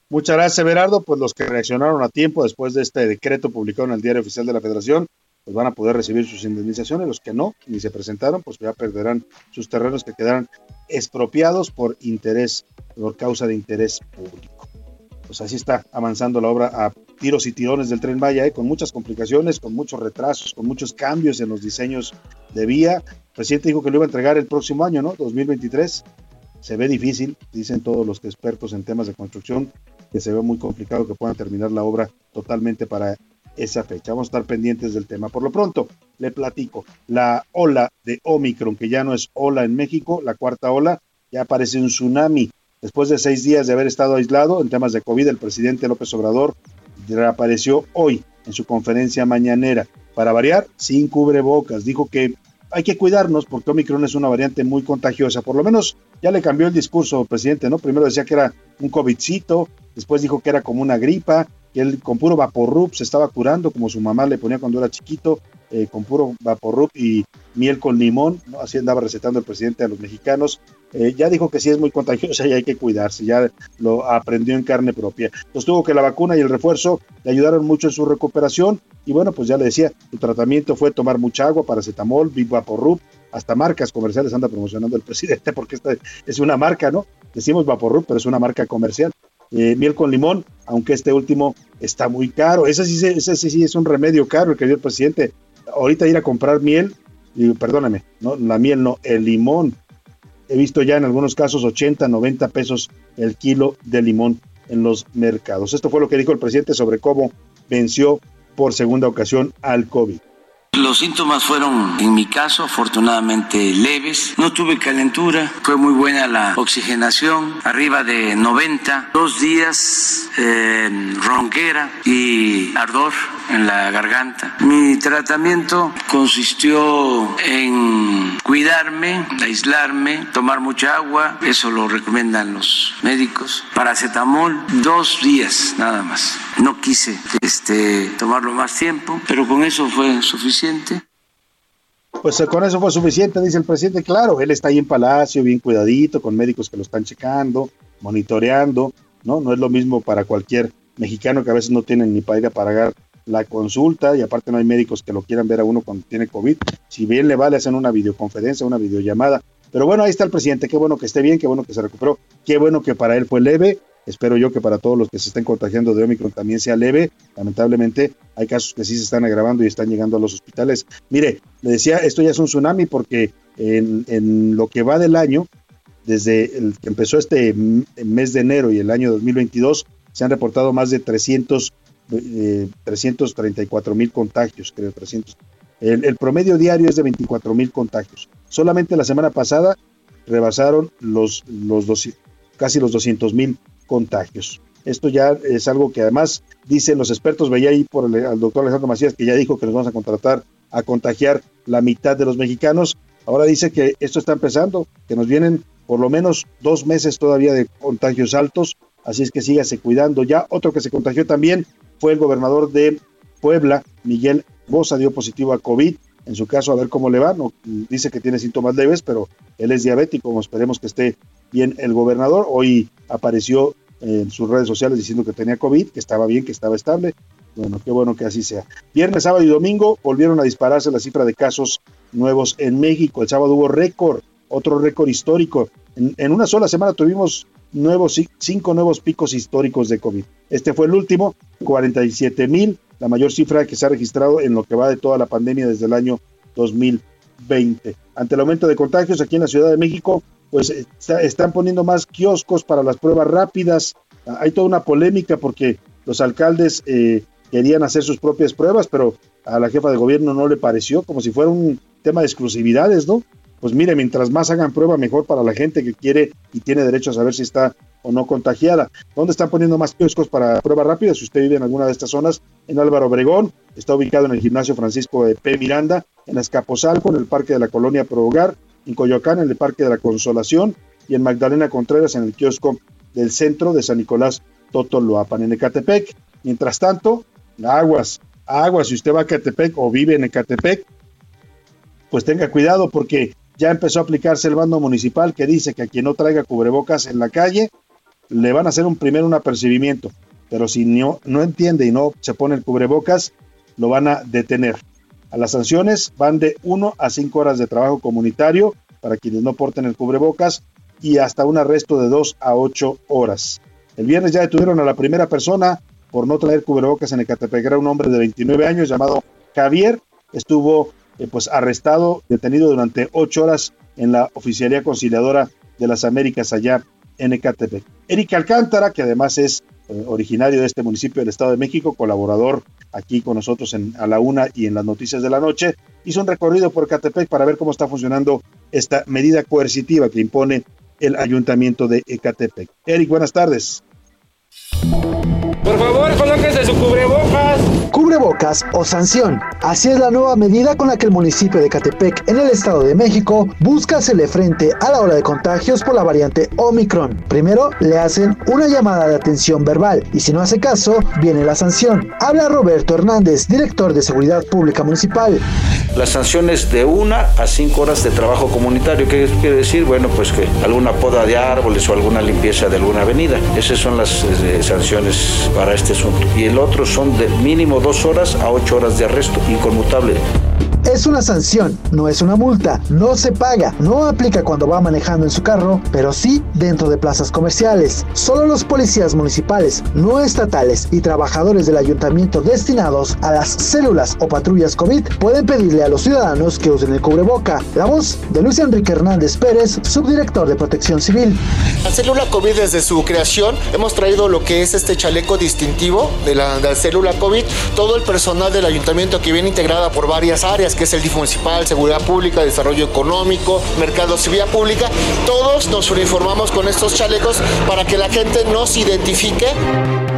Muchas gracias, Berardo. Pues los que reaccionaron a tiempo después de este decreto publicado en el Diario Oficial de la Federación, pues van a poder recibir sus indemnizaciones. Los que no, ni se presentaron, pues ya perderán sus terrenos que quedarán expropiados por interés, por causa de interés público. Pues así está avanzando la obra a tiros y tirones del tren Maya, ¿eh? con muchas complicaciones, con muchos retrasos, con muchos cambios en los diseños de vía. El presidente dijo que lo iba a entregar el próximo año, ¿no? 2023. Se ve difícil, dicen todos los expertos en temas de construcción, que se ve muy complicado que puedan terminar la obra totalmente para esa fecha. Vamos a estar pendientes del tema. Por lo pronto, le platico, la ola de Omicron, que ya no es ola en México, la cuarta ola, ya parece un tsunami. Después de seis días de haber estado aislado en temas de COVID, el presidente López Obrador reapareció hoy en su conferencia mañanera. Para variar, sin cubrebocas. Dijo que hay que cuidarnos porque Omicron es una variante muy contagiosa. Por lo menos ya le cambió el discurso presidente, ¿no? Primero decía que era un COVIDcito, después dijo que era como una gripa, que él con puro vaporrup se estaba curando, como su mamá le ponía cuando era chiquito, eh, con puro vaporrup y miel con limón, así andaba recetando el presidente a los mexicanos. Eh, ya dijo que sí es muy contagiosa y hay que cuidarse, ya lo aprendió en carne propia. Sostuvo que la vacuna y el refuerzo le ayudaron mucho en su recuperación y bueno, pues ya le decía, su tratamiento fue tomar mucha agua, paracetamol, Big Vaporrup, hasta marcas comerciales anda promocionando el presidente porque esta es una marca, ¿no? Decimos Vaporrup, pero es una marca comercial. Eh, miel con limón, aunque este último está muy caro. Ese sí, ese sí es un remedio caro el que dio el presidente. Ahorita ir a comprar miel, y, perdóname, no, la miel no, el limón He visto ya en algunos casos 80, 90 pesos el kilo de limón en los mercados. Esto fue lo que dijo el presidente sobre cómo venció por segunda ocasión al COVID. Los síntomas fueron, en mi caso, afortunadamente leves. No tuve calentura, fue muy buena la oxigenación, arriba de 90. Dos días eh, ronquera y ardor en la garganta. Mi tratamiento consistió en cuidarme, aislarme, tomar mucha agua, eso lo recomiendan los médicos, paracetamol, dos días nada más. No quise este, tomarlo más tiempo, pero con eso fue suficiente. Pues eh, con eso fue suficiente, dice el presidente. Claro, él está ahí en Palacio, bien cuidadito, con médicos que lo están checando, monitoreando, ¿no? No es lo mismo para cualquier mexicano que a veces no tienen ni para ir a pagar la consulta y aparte no hay médicos que lo quieran ver a uno cuando tiene COVID. Si bien le vale, hacen una videoconferencia, una videollamada. Pero bueno, ahí está el presidente. Qué bueno que esté bien, qué bueno que se recuperó, qué bueno que para él fue leve. Espero yo que para todos los que se estén contagiando de Omicron también sea leve. Lamentablemente hay casos que sí se están agravando y están llegando a los hospitales. Mire, le decía, esto ya es un tsunami porque en, lo que va del año, desde el que empezó este mes de enero y el año 2022, se han reportado más de 300, eh, 334 mil contagios, creo, 300. El, el, promedio diario es de 24 mil contagios. Solamente la semana pasada rebasaron los, los dos, casi los 200 mil contagios. Esto ya es algo que además dicen los expertos, veía ahí por el, al doctor Alejandro Macías que ya dijo que nos vamos a contratar a contagiar la mitad de los mexicanos. Ahora dice que esto está empezando, que nos vienen por lo menos dos meses todavía de contagios altos, así es que sígase cuidando. Ya otro que se contagió también fue el gobernador de Puebla, Miguel Bosa, dio positivo a COVID. En su caso, a ver cómo le va. Dice que tiene síntomas leves, pero él es diabético. Esperemos que esté bien el gobernador. Hoy apareció en sus redes sociales diciendo que tenía COVID, que estaba bien, que estaba estable. Bueno, qué bueno que así sea. Viernes, sábado y domingo volvieron a dispararse la cifra de casos nuevos en México. El sábado hubo récord, otro récord histórico. En, una sola semana tuvimos nuevos, cinco nuevos picos históricos de COVID. Este fue el último, 47 mil, la mayor cifra que se ha registrado en lo que va de toda la pandemia desde el año 2020. Ante el aumento de contagios aquí en la Ciudad de México, pues está, están poniendo más kioscos para las pruebas rápidas. Hay toda una polémica porque los alcaldes eh, querían hacer sus propias pruebas, pero a la jefa de gobierno no le pareció, como si fuera un tema de exclusividades, ¿no? Pues mire, mientras más hagan prueba, mejor para la gente que quiere y tiene derecho a saber si está o no contagiada. ¿Dónde están poniendo más kioscos para pruebas rápidas? Si usted vive en alguna de estas zonas, en Álvaro Obregón, está ubicado en el gimnasio Francisco de P. Miranda, en Escaposalco, en el Parque de la Colonia Pro Hogar, en Coyoacán, en el Parque de la Consolación, y en Magdalena Contreras, en el kiosco del centro de San Nicolás Totoloapan, en Ecatepec. Mientras tanto, aguas, aguas, si usted va a Ecatepec o vive en Ecatepec, pues tenga cuidado porque ya empezó a aplicarse el bando municipal que dice que a quien no traiga cubrebocas en la calle le van a hacer un primero un apercibimiento, pero si no, no entiende y no se pone el cubrebocas, lo van a detener. Las sanciones van de 1 a 5 horas de trabajo comunitario para quienes no porten el cubrebocas y hasta un arresto de 2 a 8 horas. El viernes ya detuvieron a la primera persona por no traer cubrebocas en Ecatepec. Era un hombre de 29 años llamado Javier. Estuvo eh, pues arrestado, detenido durante 8 horas en la Oficialía Conciliadora de las Américas allá en Ecatepec. Erika Alcántara, que además es eh, originario de este municipio del Estado de México, colaborador aquí con nosotros en, a la una y en las noticias de la noche, hizo un recorrido por Ecatepec para ver cómo está funcionando esta medida coercitiva que impone el ayuntamiento de Ecatepec. Eric, buenas tardes. Por favor, colóquese su cubrebocas. Cubrebocas o sanción. Así es la nueva medida con la que el municipio de Catepec, en el Estado de México, busca hacerle frente a la ola de contagios por la variante Omicron. Primero, le hacen una llamada de atención verbal y si no hace caso, viene la sanción. Habla Roberto Hernández, director de Seguridad Pública Municipal. Las sanciones de una a cinco horas de trabajo comunitario. ¿Qué quiere decir? Bueno, pues que alguna poda de árboles o alguna limpieza de alguna avenida. Esas son las eh, sanciones para este asunto. Y el otro son de mínimo dos horas a ocho horas de arresto inconmutable. Es una sanción, no es una multa, no se paga, no aplica cuando va manejando en su carro, pero sí dentro de plazas comerciales. Solo los policías municipales, no estatales y trabajadores del ayuntamiento destinados a las células o patrullas COVID pueden pedirle a los ciudadanos que usen el cubreboca. La voz de Luis Enrique Hernández Pérez, subdirector de Protección Civil. La célula COVID desde su creación hemos traído lo que es este chaleco distintivo de la, célula COVID, todo el personal del ayuntamiento que viene integrada por varias áreas que es el DIF municipal, seguridad pública, desarrollo económico, mercado civil pública, todos nos uniformamos con estos chalecos para que la gente nos identifique.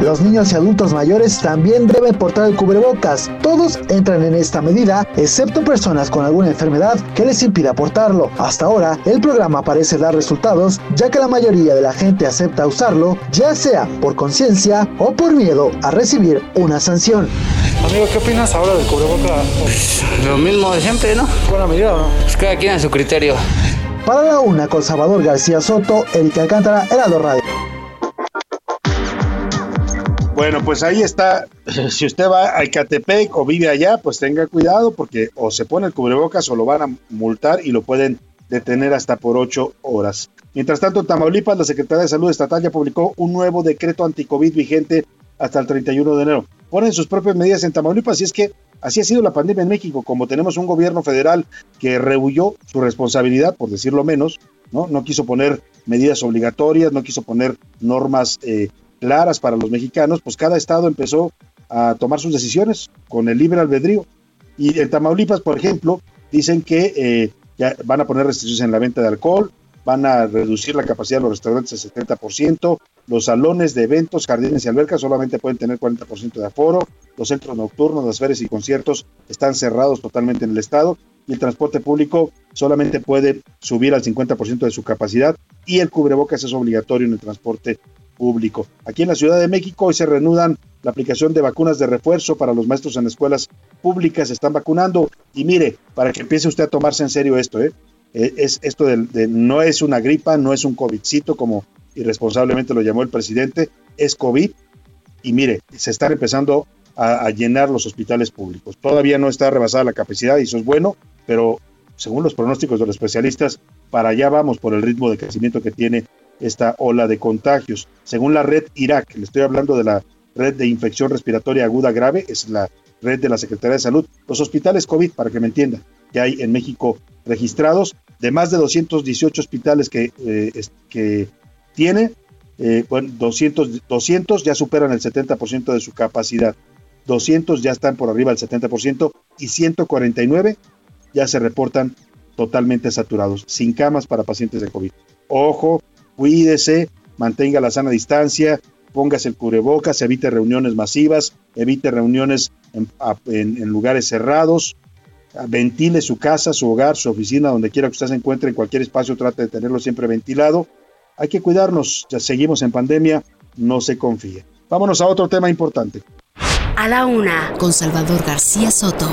Los niños y adultos mayores también deben portar el cubrebocas. Todos entran en esta medida, excepto personas con alguna enfermedad que les impida portarlo. Hasta ahora, el programa parece dar resultados, ya que la mayoría de la gente acepta usarlo, ya sea por conciencia o por miedo a recibir una sanción. Amigo, ¿qué opinas ahora del cubrebocas? Lo mismo de siempre, ¿no? Buena medida, ¿no? Pues cada quien a su criterio. Para la una con Salvador García Soto, Erika Alcántara, Heraldo Radio. Bueno, pues ahí está. <laughs> Si usted va a Ecatepec o vive allá, pues tenga cuidado porque o se pone el cubrebocas o lo van a multar y lo pueden detener hasta por ocho horas. Mientras tanto, en Tamaulipas, la Secretaría de Salud Estatal ya publicó un nuevo decreto anticovid vigente hasta el 31 de enero. Ponen sus propias medidas en Tamaulipas y es que así ha sido la pandemia en México, como tenemos un gobierno federal que rehuyó su responsabilidad, por decirlo menos, ¿no? No quiso poner medidas obligatorias, no quiso poner normas eh, claras para los mexicanos, pues cada estado empezó a tomar sus decisiones con el libre albedrío. Y en Tamaulipas, por ejemplo, dicen que eh, ya van a poner restricciones en la venta de alcohol, van a reducir la capacidad de los restaurantes al 70%, los salones de eventos, jardines y albercas solamente pueden tener 40% de aforo, los centros nocturnos, las ferias y conciertos están cerrados totalmente en el estado y el transporte público solamente puede subir al 50% de su capacidad y el cubrebocas es obligatorio en el transporte público. Aquí en la Ciudad de México hoy se reanudan la aplicación de vacunas de refuerzo para los maestros en escuelas públicas, se están vacunando y mire, para que empiece usted a tomarse en serio esto, ¿eh? eh es esto de, no es una gripa, no es un COVIDcito como irresponsablemente lo llamó el presidente, es COVID y mire, se están empezando a, llenar los hospitales públicos. Todavía no está rebasada la capacidad y eso es bueno, pero según los pronósticos de los especialistas, para allá vamos por el ritmo de crecimiento que tiene esta ola de contagios. Según la red Irak, le estoy hablando de la red de infección respiratoria aguda grave, es la red de la Secretaría de Salud, los hospitales COVID, para que me entiendan, que hay en México registrados, de más de 218 hospitales que, eh, que tiene, eh, bueno, 200, 200 ya superan el 70% de su capacidad, 200 ya están por arriba del 70% y 149 ya se reportan totalmente saturados, sin camas para pacientes de COVID. Ojo, cuídese, mantenga la sana distancia, póngase el cubrebocas, evite reuniones masivas, evite reuniones en, lugares cerrados, ventile su casa, su hogar, su oficina, donde quiera que usted se encuentre, en cualquier espacio, trate de tenerlo siempre ventilado. Hay que cuidarnos, ya seguimos en pandemia, no se confíe. Vámonos a otro tema importante. A la una, con Salvador García Soto.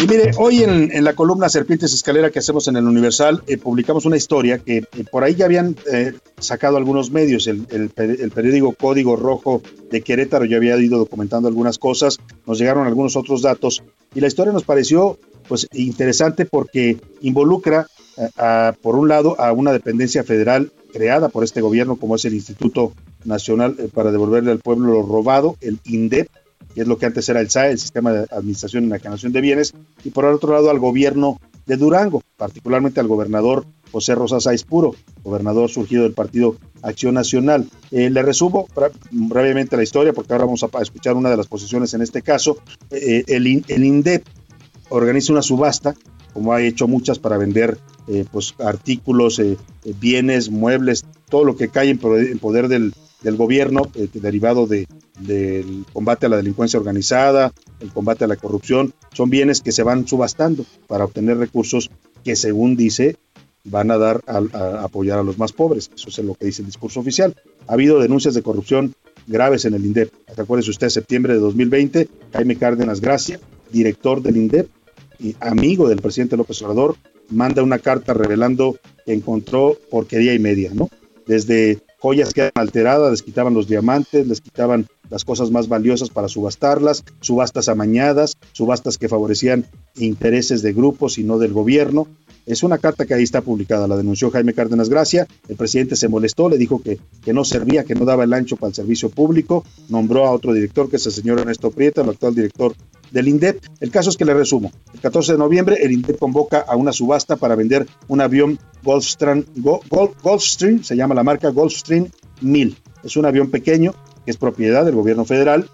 Y mire, hoy en, la columna Serpientes Escalera que hacemos en el Universal, eh, publicamos una historia que eh, por ahí ya habían eh, sacado algunos medios. El, periódico Código Rojo de Querétaro ya había ido documentando algunas cosas, nos llegaron algunos otros datos y la historia nos pareció pues interesante porque involucra, por un lado, a una dependencia federal creada por este gobierno como es el Instituto Nacional para devolverle al pueblo lo robado, el INDEP, que es lo que antes era el SAE, el Sistema de Administración y Enajenación de Bienes, y por otro lado al gobierno de Durango, particularmente al gobernador José Rosas Saiz Puro, gobernador surgido del Partido Acción Nacional. Eh, le resumo brevemente la historia, porque ahora vamos a escuchar una de las posiciones en este caso. Eh, el, el, INDEP organiza una subasta, como ha hecho muchas, para vender eh, pues, artículos, bienes, muebles, todo lo que cae en poder del, del gobierno eh, derivado de, del combate a la delincuencia organizada, el combate a la corrupción, son bienes que se van subastando para obtener recursos que según dice van a dar a, apoyar a los más pobres. Eso es lo que dice el discurso oficial. Ha habido denuncias de corrupción graves en el INDEP. Acuérdese usted, septiembre de 2020, Jaime Cárdenas Gracia, director del INDEP y amigo del presidente López Obrador, manda una carta revelando que encontró porquería y media, ¿no? Desde joyas que eran alteradas, les quitaban los diamantes, les quitaban las cosas más valiosas para subastarlas, subastas amañadas, subastas que favorecían intereses de grupos y no del gobierno. Es una carta que ahí está publicada, la denunció Jaime Cárdenas Gracia, el presidente se molestó, le dijo que, que no servía, que no daba el ancho para el servicio público, nombró a otro director, que es el señor Ernesto Prieta, el actual director del INDEP. El caso es que le resumo. El 14 de noviembre el INDEP convoca a una subasta para vender un avión Gulfstream, Gulfstream se llama la marca Gulfstream 1000. Es un avión pequeño que es propiedad del gobierno federal.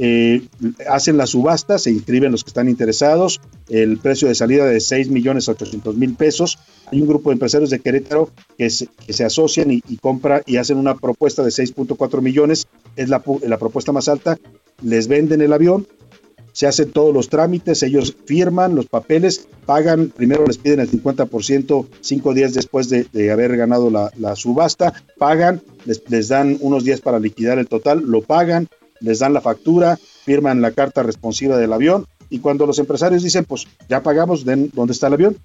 Eh, hacen la subasta, se inscriben los que están interesados. El precio de salida de 6 millones 800 mil pesos hay un grupo de empresarios de Querétaro que se, asocian y, y compra y hacen una propuesta de 6.4 millones, es la propuesta más alta, les venden el avión, se hacen todos los trámites, ellos firman los papeles, pagan, primero les piden el 50% cinco días después de, haber ganado la, subasta, pagan, les, dan unos días para liquidar el total, lo pagan, les dan la factura, firman la carta responsiva del avión y cuando los empresarios dicen, pues ya pagamos, den, ¿dónde está el avión?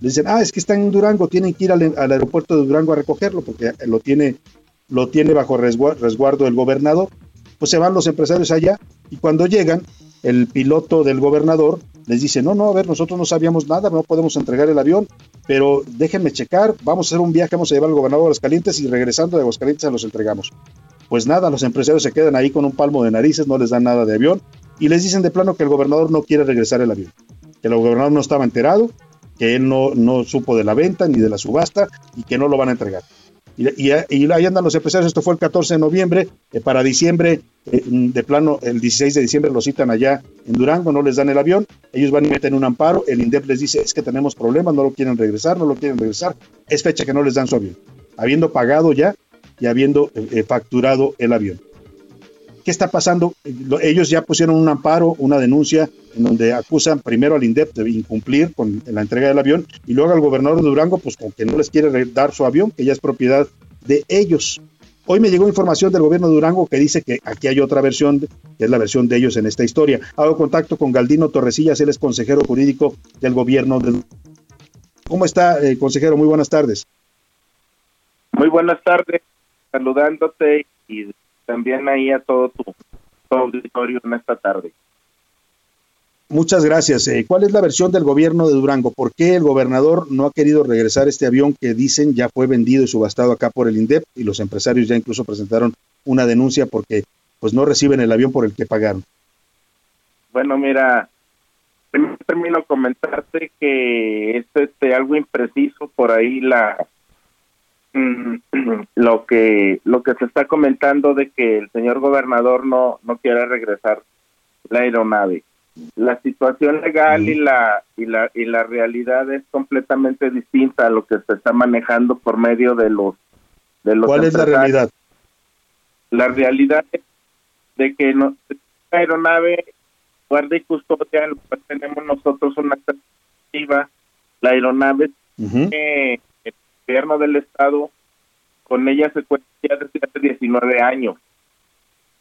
Les dicen, ah, es que está en Durango, tienen que ir al, aeropuerto de Durango a recogerlo porque lo tiene, lo tiene bajo resguar- resguardo el gobernador. Pues se van los empresarios allá y cuando llegan, el piloto del gobernador les dice, no, no, a ver, nosotros no sabíamos nada, no podemos entregar el avión, pero déjenme checar, vamos a hacer un viaje, vamos a llevar al gobernador de Aguascalientes y regresando de Aguascalientes se los entregamos. Pues nada, los empresarios se quedan ahí con un palmo de narices, no les dan nada de avión y les dicen de plano que el gobernador no quiere regresar el avión, que el gobernador no estaba enterado, que él no, no supo de la venta ni de la subasta y que no lo van a entregar. Y, y- ahí andan los empresarios, esto fue el 14 de noviembre, eh, para diciembre, eh, de plano, el 16 de diciembre lo citan allá en Durango, no les dan el avión, ellos van y meten un amparo, el INDEP les dice, es que tenemos problemas, no lo quieren regresar, no lo quieren regresar, es fecha que no les dan su avión, habiendo pagado ya y habiendo eh, eh, facturado el avión. ¿Qué está pasando? Lo- Ellos ya pusieron un amparo, una denuncia en donde acusan primero al INDEP de incumplir con la entrega del avión y luego al gobernador de Durango, pues con que no les quiere re- dar su avión, que ya es propiedad de ellos. Hoy me llegó información del gobierno de Durango que dice que aquí hay otra versión, que es la versión de ellos en esta historia. Hago contacto con Galdino Torrecillas, él es consejero jurídico del gobierno de ¿Cómo está, eh, consejero? Muy buenas tardes. Muy buenas tardes, saludándote y también ahí a todo tu, tu auditorio en esta tarde. Muchas gracias. Eh, ¿Cuál es la versión del gobierno de Durango? ¿Por qué el gobernador no ha querido regresar este avión que dicen ya fue vendido y subastado acá por el INDEP y los empresarios ya incluso presentaron una denuncia porque pues no reciben el avión por el que pagaron? Bueno, mira, primero termino comentarte que es este algo impreciso por ahí la <clears throat> lo que lo que se está comentando de que el señor gobernador no no quiere regresar la aeronave. La situación legal y la y la y la realidad es completamente distinta a lo que se está manejando por medio de los de los ¿Cuál es la realidad? La realidad es de que no, la aeronave guarda y custodia, en lo cual tenemos nosotros una alternativa. La aeronave gobierno del estado, con ella se cuenta ya desde hace 19 años.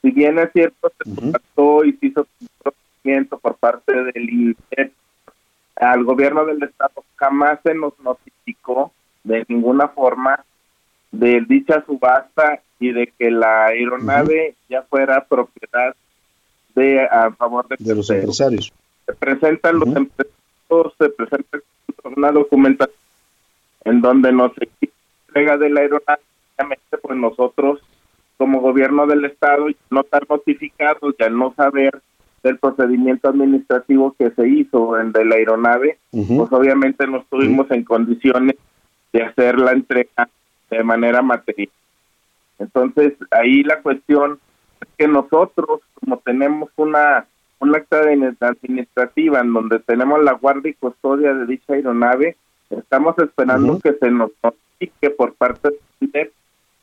Si bien es cierto, se contactó y se hizo un procedimiento por parte del INPEP, al gobierno del estado jamás se nos notificó de ninguna forma de dicha subasta y de que la aeronave ya fuera propiedad de a favor de, De los empresarios. se presentan los empresarios, se presenta una documentación en donde nos entrega de la aeronave, obviamente, pues nosotros como gobierno del estado no estar notificados y al no saber del procedimiento administrativo que se hizo en de la aeronave, pues obviamente no estuvimos en condiciones de hacer la entrega de manera material. Entonces, ahí la cuestión es que nosotros, como tenemos una, una acta de- administrativa en donde tenemos la guardia y custodia de dicha aeronave, estamos esperando que se nos notifique por parte del INDEP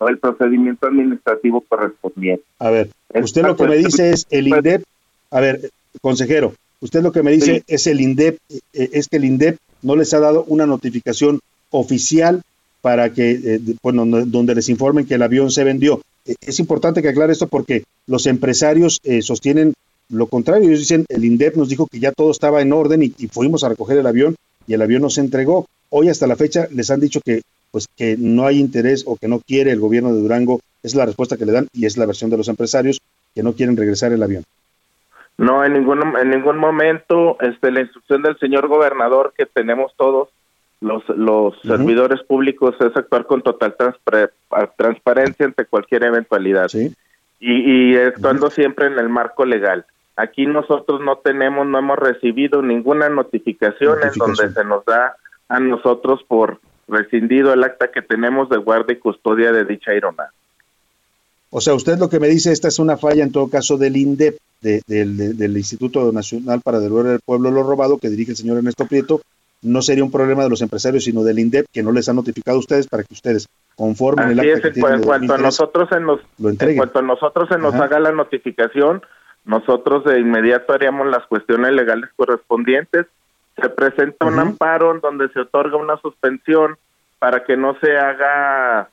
el procedimiento administrativo correspondiente. A ver, usted lo que me dice es el INDEP, a ver, consejero, usted lo que me dice es el INDEP, eh, es que el INDEP no les ha dado una notificación oficial para que, eh, bueno, donde, les informen que el avión se vendió. Eh, es importante que aclare esto porque los empresarios eh, sostienen lo contrario. Ellos dicen, el INDEP nos dijo que ya todo estaba en orden y, y fuimos a recoger el avión y el avión no se entregó. Hoy hasta la fecha les han dicho que pues que no hay interés o que no quiere el gobierno de Durango, es la respuesta que le dan y es la versión de los empresarios que no quieren regresar el avión. No, en ningún, en ningún momento este, la instrucción del señor gobernador que tenemos todos los, los servidores públicos es actuar con total transparencia ante cualquier eventualidad. Y, y actuando siempre en el marco legal. Aquí nosotros no tenemos, no hemos recibido ninguna notificación, en donde se nos da a nosotros por rescindido el acta que tenemos de guardia y custodia de dicha aeronave. O sea, usted lo que me dice, esta es una falla en todo caso del INDEP, de- del, de- del Instituto Nacional para Devolver al Pueblo lo Robado, que dirige el señor Ernesto Prieto, no sería un problema de los empresarios, sino del INDEP que no les ha notificado a ustedes para que ustedes conformen el acta es, que en, tienen cuanto a 2003, nosotros se nos, lo en cuanto a nosotros se nos Ajá. haga la notificación, nosotros de inmediato haríamos las cuestiones legales correspondientes. Se presenta un amparo en donde se otorga una suspensión para que no se haga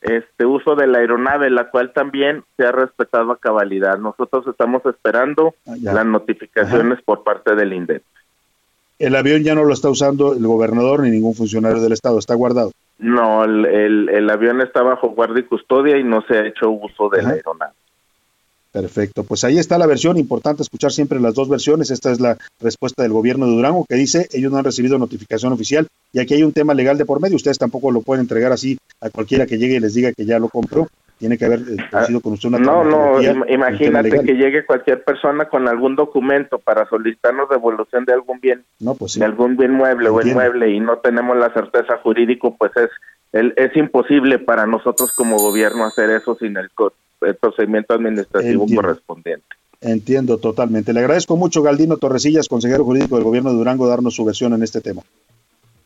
este uso de la aeronave, la cual también se ha respetado a cabalidad. Nosotros estamos esperando Ah, las notificaciones por parte del INDEP. El avión ya no lo está usando el gobernador ni ningún funcionario del Estado, está guardado. No, el, el, el avión está bajo guardia y custodia y no se ha hecho uso de la aeronave. Perfecto, pues ahí está la versión, importante escuchar siempre las dos versiones, esta es la respuesta del gobierno de Durango que dice ellos no han recibido notificación oficial. Y aquí hay un tema legal de por medio, ustedes tampoco lo pueden entregar así a cualquiera que llegue y les diga que ya lo compró, tiene que haber eh, sido con usted una Ah, No, no, imagínate que llegue cualquier persona con algún documento para solicitarnos devolución de algún bien, No, pues sí. de algún bien mueble o inmueble y no tenemos la certeza jurídico, pues es el- es imposible para nosotros como gobierno hacer eso sin el, co- el procedimiento administrativo Entiendo. correspondiente. Entiendo totalmente. Le agradezco mucho Galdino Torrecillas, consejero jurídico del gobierno de Durango, darnos su versión en este tema.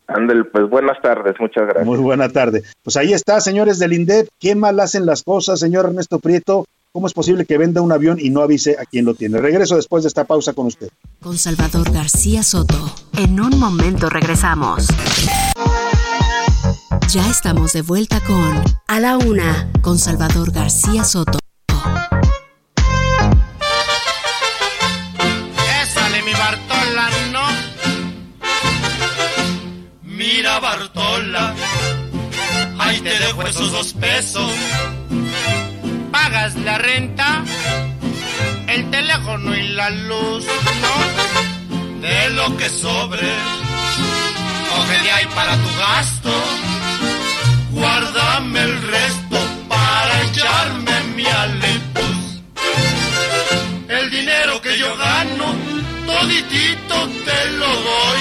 Ándale, pues buenas tardes, muchas gracias. Muy buena tarde. Pues ahí está, señores del INDEP. ¿Qué mal hacen las cosas, señor Ernesto Prieto? ¿Cómo es posible que venda un avión y no avise a quien lo tiene? Regreso después de esta pausa con usted. Con Salvador García Soto. En un momento regresamos. Ya estamos de vuelta con A la Una, con Salvador García Soto. Ésale mi Bartola, no. Mira Bartola, ahí te dejo esos dos pesos. Pagas la renta, el teléfono y la luz, no. De lo que sobre, coge de ahí para tu gasto. Guárdame el resto para echarme mi alepus. El dinero que yo gano, toditito te lo doy.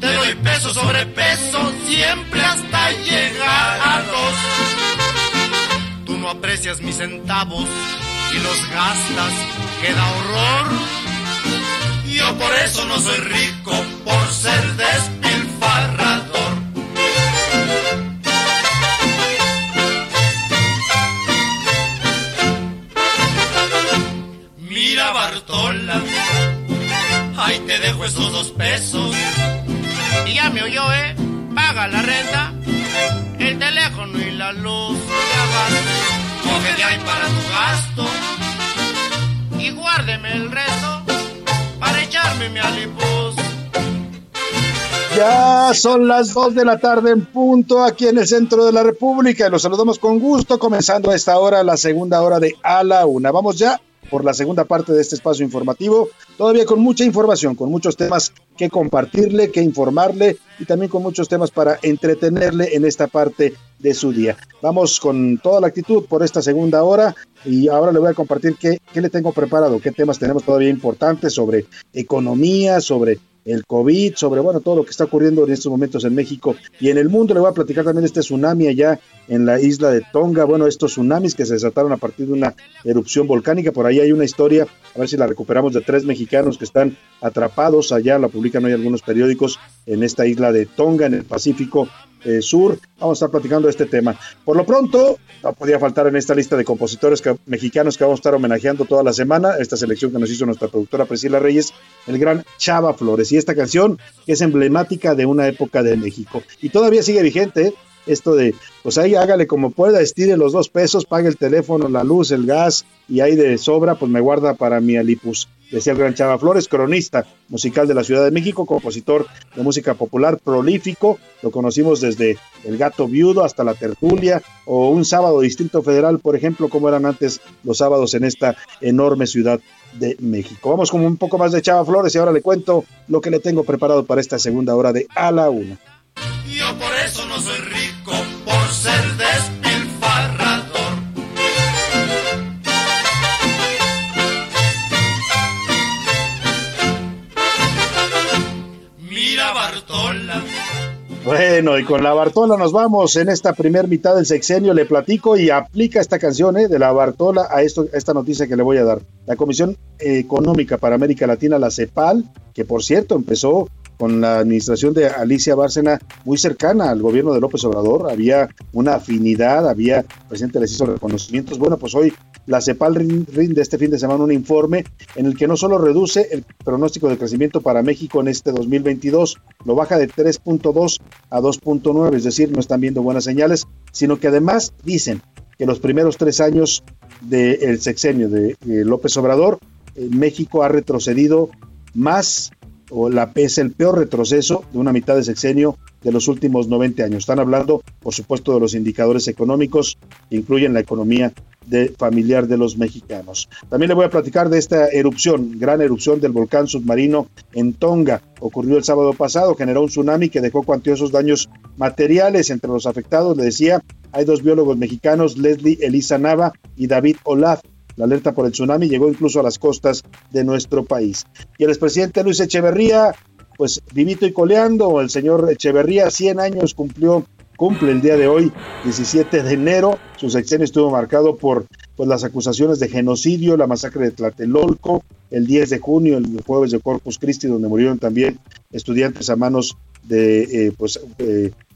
Te doy peso sobre peso, siempre hasta llegar a dos. Tú no aprecias mis centavos y los gastas, queda horror. Yo por eso no soy rico, por ser despilfarrador. Bartola, ahí te dejo esos dos pesos. Y ya me oyó, ¿eh? Paga la renta, el teléfono y la luz. Ya vas, coge de ahí para tu gasto. Y guárdeme el resto para echarme mi alipuz. Ya son las 2 de la tarde en punto aquí en el centro de la República y los saludamos con gusto, comenzando a esta hora la segunda hora de A la Una. Vamos ya por la segunda parte de este espacio informativo, todavía con mucha información, con muchos temas que compartirle, que informarle y también con muchos temas para entretenerle en esta parte de su día. Vamos con toda la actitud por esta segunda hora y ahora le voy a compartir qué, qué le tengo preparado, qué temas tenemos todavía importantes sobre economía, sobre el COVID, sobre bueno, todo lo que está ocurriendo en estos momentos en México y en el mundo. Le voy a platicar también este tsunami allá en la isla de Tonga. Bueno, estos tsunamis que se desataron a partir de una erupción volcánica. Por ahí hay una historia, a ver si la recuperamos, de tres mexicanos que están atrapados allá, la publican hoy algunos periódicos en esta isla de Tonga, en el Pacífico eh, Sur. Vamos a estar platicando de este tema. Por lo pronto, no podía faltar en esta lista de compositores mexicanos que vamos a estar homenajeando toda la semana, esta selección que nos hizo nuestra productora Priscila Reyes, el gran Chava Flores. Y esta canción es emblemática de una época de México. Y todavía sigue vigente. Esto de, pues ahí hágale como pueda, estire los dos pesos, pague el teléfono, la luz, el gas y ahí de sobra, pues me guarda para mi alipus. Decía el gran Chava Flores, cronista musical de la Ciudad de México, compositor de música popular prolífico. Lo conocimos desde El Gato Viudo hasta La Tertulia o un sábado Distrito Federal, por ejemplo, como eran antes los sábados en esta enorme ciudad de México. Vamos con un poco más de Chava Flores y ahora le cuento lo que le tengo preparado para esta segunda hora de A la Una. Bueno, y con la Bartola nos vamos en esta primer mitad del sexenio. Le platico y aplica esta canción ¿eh? de la Bartola a, esto, a esta noticia que le voy a dar. La Comisión Económica para América Latina, la CEPAL, que por cierto empezó con la administración de Alicia Bárcena muy cercana al gobierno de López Obrador, había una afinidad, había, el presidente les hizo reconocimientos. Bueno, pues hoy la CEPAL rinde este fin de semana un informe en el que no solo reduce el pronóstico de crecimiento para México en este 2022, lo baja de 3.2 a 2.9, es decir, no están viendo buenas señales, sino que además dicen que los primeros tres años del sexenio de, López Obrador, eh, México ha retrocedido más o la es el peor retroceso de una mitad de sexenio de los últimos 90 años. Están hablando, por supuesto, de los indicadores económicos, incluyen la economía familiar de los mexicanos. También le voy a platicar de esta erupción, gran erupción del volcán submarino en Tonga. Ocurrió el sábado pasado, generó un tsunami que dejó cuantiosos daños materiales entre los afectados. Le decía, hay dos biólogos mexicanos, Leslie Elisa Nava y David Olaf. La alerta por el tsunami llegó incluso a las costas de nuestro país. Y el expresidente Luis Echeverría, pues vivito y coleando, el señor Echeverría, 100 años cumplió, cumple el día de hoy, 17 de enero. Su sexenio estuvo marcado por pues, las acusaciones de genocidio, la masacre de Tlatelolco, el 10 de junio, el jueves de Corpus Christi, donde murieron también estudiantes a manos de eh, pues,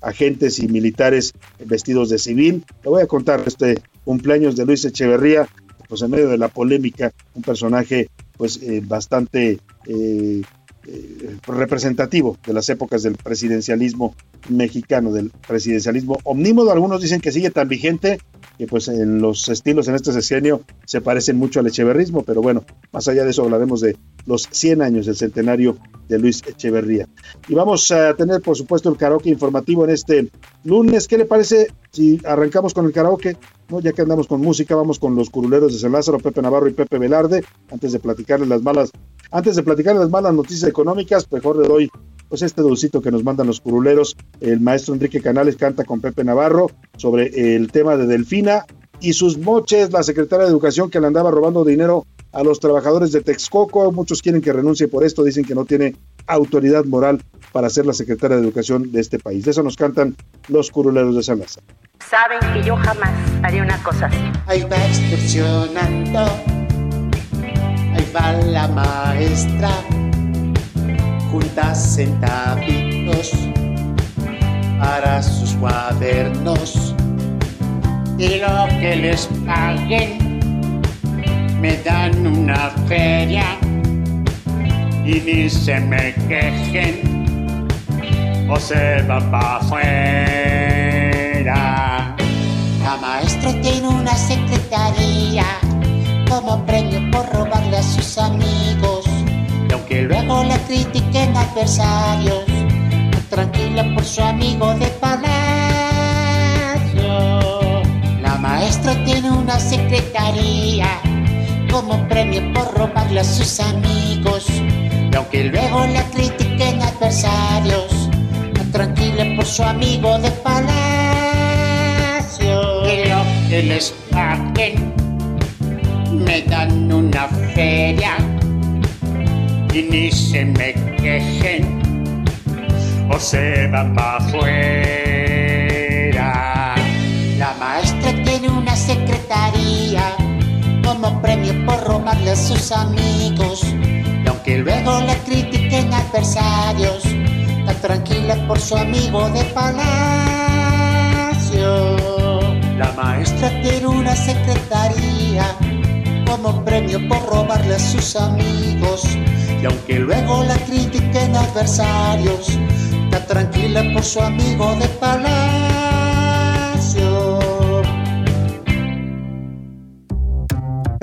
agentes y militares vestidos de civil. Le voy a contar este cumpleaños de Luis Echeverría, pues en medio de la polémica, un personaje pues eh, bastante eh, eh, representativo de las épocas del presidencialismo mexicano, del presidencialismo omnímodo. Algunos dicen que sigue tan vigente que pues en los estilos en este sexenio se parecen mucho al echeverrismo, pero bueno, más allá de eso hablaremos de los 100 años del centenario de Luis Echeverría. Y vamos a tener, por supuesto, el karaoke informativo en este lunes. ¿Qué le parece si arrancamos con el karaoke? ¿No? Ya que andamos con música, vamos con los curuleros de San Lázaro, Pepe Navarro y Pepe Velarde, antes de platicarles las malas antes de platicar las malas noticias económicas, mejor le doy pues este dulcito que nos mandan los curuleros. El maestro Enrique Canales canta con Pepe Navarro sobre el tema de Delfina y sus moches, la secretaria de Educación que le andaba robando dinero a los trabajadores de Texcoco. Muchos quieren que renuncie por esto, dicen que no tiene autoridad moral para ser la secretaria de Educación de este país. De eso nos cantan los curuleros de San Lázaro. Saben que yo jamás haría una cosa así. Ahí va extorsionando ahí va la maestra, juntas centavitos para sus cuadernos y lo que les paguen me dan una feria y ni se me quejen o se va para afuera. La maestra tiene una secretaría como premio por robarle a sus amigos. Y aunque luego la critiquen adversarios, tranquila por su amigo de palacio. La maestra tiene una secretaría como premio por robarle a sus amigos. Y aunque luego la critiquen adversarios, tranquila por su amigo de palacio. Lo que les paguen me dan una feria y ni se me quejen o se van para afuera. La maestra tiene una secretaría como premio por robarle a sus amigos y aunque luego la critiquen adversarios, está tranquila por su amigo de palacio. La maestra tiene una secretaría como premio por robarle a sus amigos. Y aunque luego la critiquen adversarios, está tranquila por su amigo de palacio.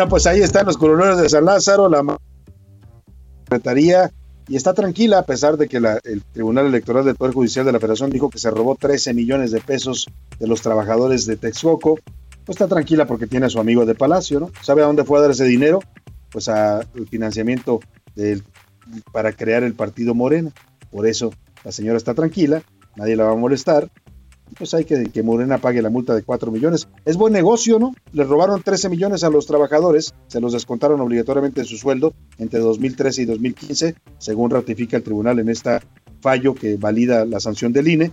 pues ahí están los coroneros de San Lázaro, la secretaría, y está tranquila a pesar de que el Tribunal Electoral del Poder Judicial de la Federación dijo que se robó 13 millones de pesos de los trabajadores de Texcoco pues está tranquila porque tiene a su amigo de Palacio, ¿no? ¿Sabe a dónde fue a dar ese dinero? Pues al financiamiento para crear el partido Morena. Por eso la señora está tranquila, nadie la va a molestar. Pues hay que que Morena pague la multa de 4 millones. Es buen negocio, ¿no? Le robaron 13 millones a los trabajadores, se los descontaron obligatoriamente de su sueldo entre 2013 y 2015, según ratifica el tribunal en este fallo que valida la sanción del INE,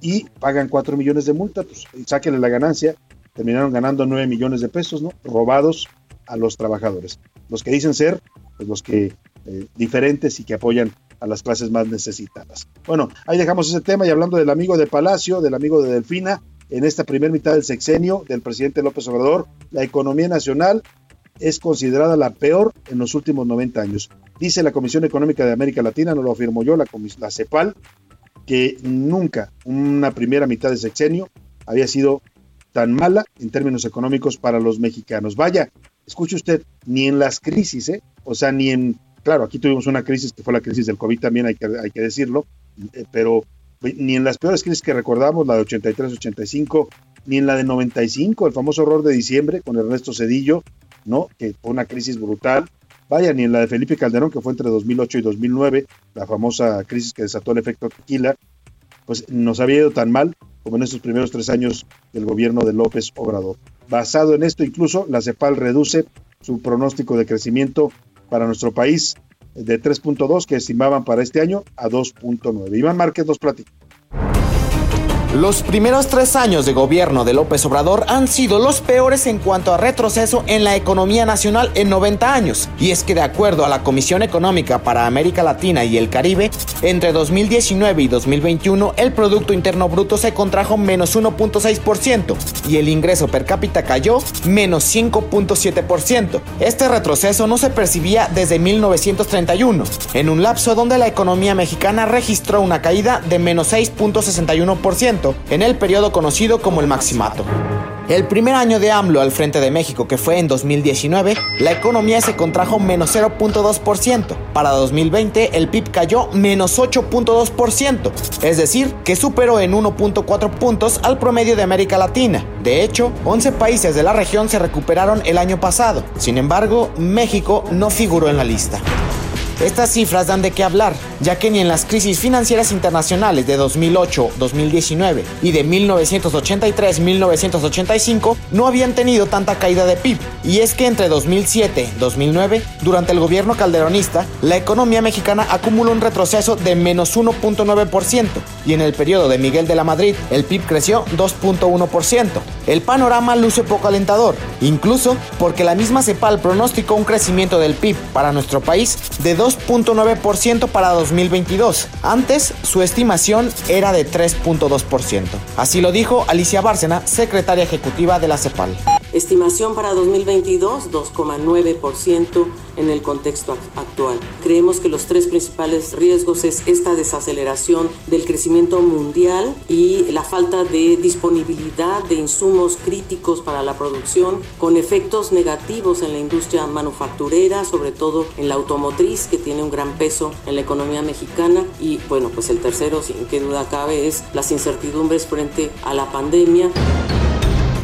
y pagan 4 millones de multa, pues sáquenle la ganancia, terminaron ganando 9 millones de pesos, ¿no? Robados a los trabajadores. Los que dicen ser, pues los que eh, diferentes y que apoyan a las clases más necesitadas. Bueno, ahí dejamos ese tema y hablando del amigo de Palacio, del amigo de Delfina, en esta primera mitad del sexenio del presidente López Obrador, la economía nacional es considerada la peor en los últimos 90 años. Dice la Comisión Económica de América Latina, no lo afirmo yo, la, la CEPAL, que nunca una primera mitad de sexenio había sido tan mala en términos económicos para los mexicanos. Vaya, escuche usted, ni en las crisis, ¿eh? o sea, ni en, claro, aquí tuvimos una crisis que fue la crisis del COVID también, hay que, hay que decirlo, eh, pero ni en las peores crisis que recordamos, la de 83-85, ni en la de 95, el famoso horror de diciembre con Ernesto Cedillo, ¿no? Que fue una crisis brutal. Vaya, ni en la de Felipe Calderón, que fue entre 2008 y 2009, la famosa crisis que desató el efecto tequila, pues nos había ido tan mal como en estos primeros tres años del gobierno de López Obrador. Basado en esto, incluso la CEPAL reduce su pronóstico de crecimiento para nuestro país de 3.2 que estimaban para este año a 2.9. Iván Márquez nos platica. Los primeros tres años de gobierno de López Obrador han sido los peores en cuanto a retroceso en la economía nacional en 90 años. Y es que de acuerdo a la Comisión Económica para América Latina y el Caribe, entre 2019 y 2021 el Producto Interno Bruto se contrajo menos 1.6% y el ingreso per cápita cayó menos 5.7%. Este retroceso no se percibía desde 1931, en un lapso donde la economía mexicana registró una caída de menos 6.61% en el periodo conocido como el Maximato. El primer año de AMLO al frente de México, que fue en 2019, la economía se contrajo menos 0.2%. Para 2020 el PIB cayó menos 8.2%, es decir, que superó en 1.4 puntos al promedio de América Latina. De hecho, 11 países de la región se recuperaron el año pasado. Sin embargo, México no figuró en la lista. Estas cifras dan de qué hablar, ya que ni en las crisis financieras internacionales de 2008-2019 y de 1983-1985 no habían tenido tanta caída de PIB. Y es que entre 2007-2009, durante el gobierno calderonista, la economía mexicana acumuló un retroceso de menos 1.9% y en el periodo de Miguel de la Madrid el PIB creció 2.1%. El panorama luce poco alentador, incluso porque la misma CEPAL pronosticó un crecimiento del PIB para nuestro país de 2.9% para 2022. Antes, su estimación era de 3.2%. Así lo dijo Alicia Bárcena, secretaria ejecutiva de la CEPAL. Estimación para 2022, 2,9% en el contexto actual. Creemos que los tres principales riesgos es esta desaceleración del crecimiento mundial y la falta de disponibilidad de insumos críticos para la producción, con efectos negativos en la industria manufacturera, sobre todo en la automotriz, que tiene un gran peso en la economía mexicana. Y bueno, pues el tercero, sin que duda cabe, es las incertidumbres frente a la pandemia.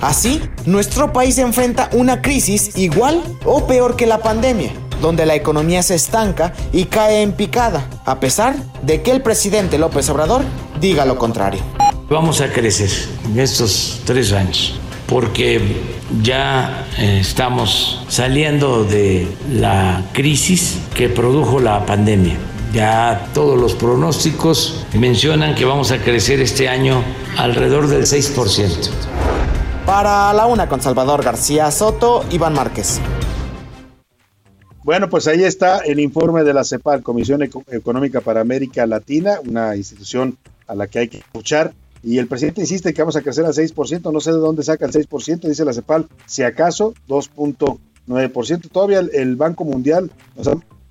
Así, nuestro país enfrenta una crisis igual o peor que la pandemia, donde la economía se estanca y cae en picada, a pesar de que el presidente López Obrador diga lo contrario. Vamos a crecer en estos tres años porque ya eh, estamos saliendo de la crisis que produjo la pandemia. Ya todos los pronósticos mencionan que vamos a crecer este año alrededor del 6%. Para la una con Salvador García Soto, Iván Márquez. Bueno, pues ahí está el informe de la CEPAL, Comisión Económica para América Latina, una institución a la que hay que escuchar. Y el presidente insiste que vamos a crecer al 6%, no sé de dónde saca el 6%, dice la CEPAL, si acaso 2.9%. Todavía el, Banco Mundial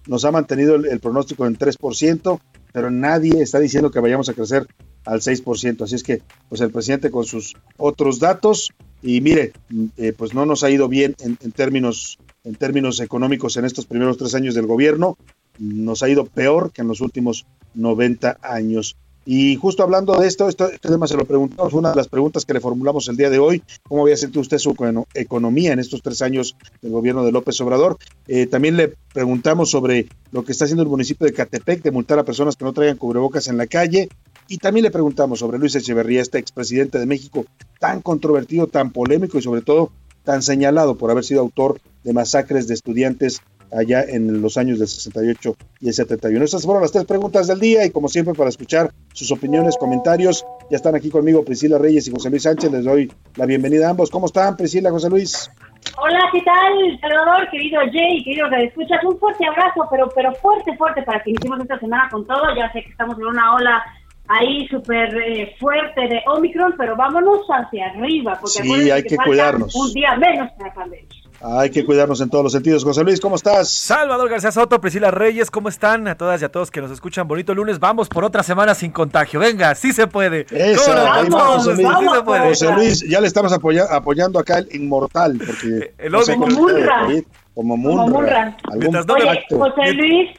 nos ha, mantenido el, el pronóstico en 3%, pero nadie está diciendo que vayamos a crecer al 6%. Así es que, pues el presidente con sus otros datos, y mire, eh, pues no nos ha ido bien en, términos, en términos económicos en estos primeros tres años del gobierno, nos ha ido peor que en los últimos 90 años. Y justo hablando de esto, esto este tema se lo preguntamos, una de las preguntas que le formulamos el día de hoy, ¿cómo había sentido usted su economía en estos tres años del gobierno de López Obrador? Eh, también le preguntamos sobre lo que está haciendo el municipio de Catepec de multar a personas que no traigan cubrebocas en la calle. Y también le preguntamos sobre Luis Echeverría, este expresidente de México, tan controvertido, tan polémico y sobre todo tan señalado por haber sido autor de masacres de estudiantes allá en los años del 68 y el 71. Estas fueron las tres preguntas del día y como siempre para escuchar sus opiniones, comentarios, ya están aquí conmigo Priscila Reyes y José Luis Sánchez. Les doy la bienvenida a ambos. ¿Cómo están Priscila, José Luis? Hola, ¿qué tal, Salvador, querido Jay, querido que escuchas? Un fuerte abrazo, pero pero fuerte, fuerte para que iniciemos esta semana con todo. Ya sé que estamos en una ola ahí súper eh, fuerte de Omicron, pero vámonos hacia arriba, porque Sí, hay que cuidarnos. Un día menos para la pandemia. Hay que cuidarnos en todos los sentidos. José Luis, ¿cómo estás? Salvador García Soto, Priscila Reyes, ¿cómo están? A todas y a todos que nos escuchan. Bonito lunes. Vamos por otra semana sin contagio. Venga, sí se puede. Eso, ¿Cómo no? ahí va, Vamos, José Luis. sí se puede. José Luis, ya le estamos apoya- apoyando acá el inmortal, porque El no sé de Munra. Como Como Munra. Munra. No me- Oye. José Luis,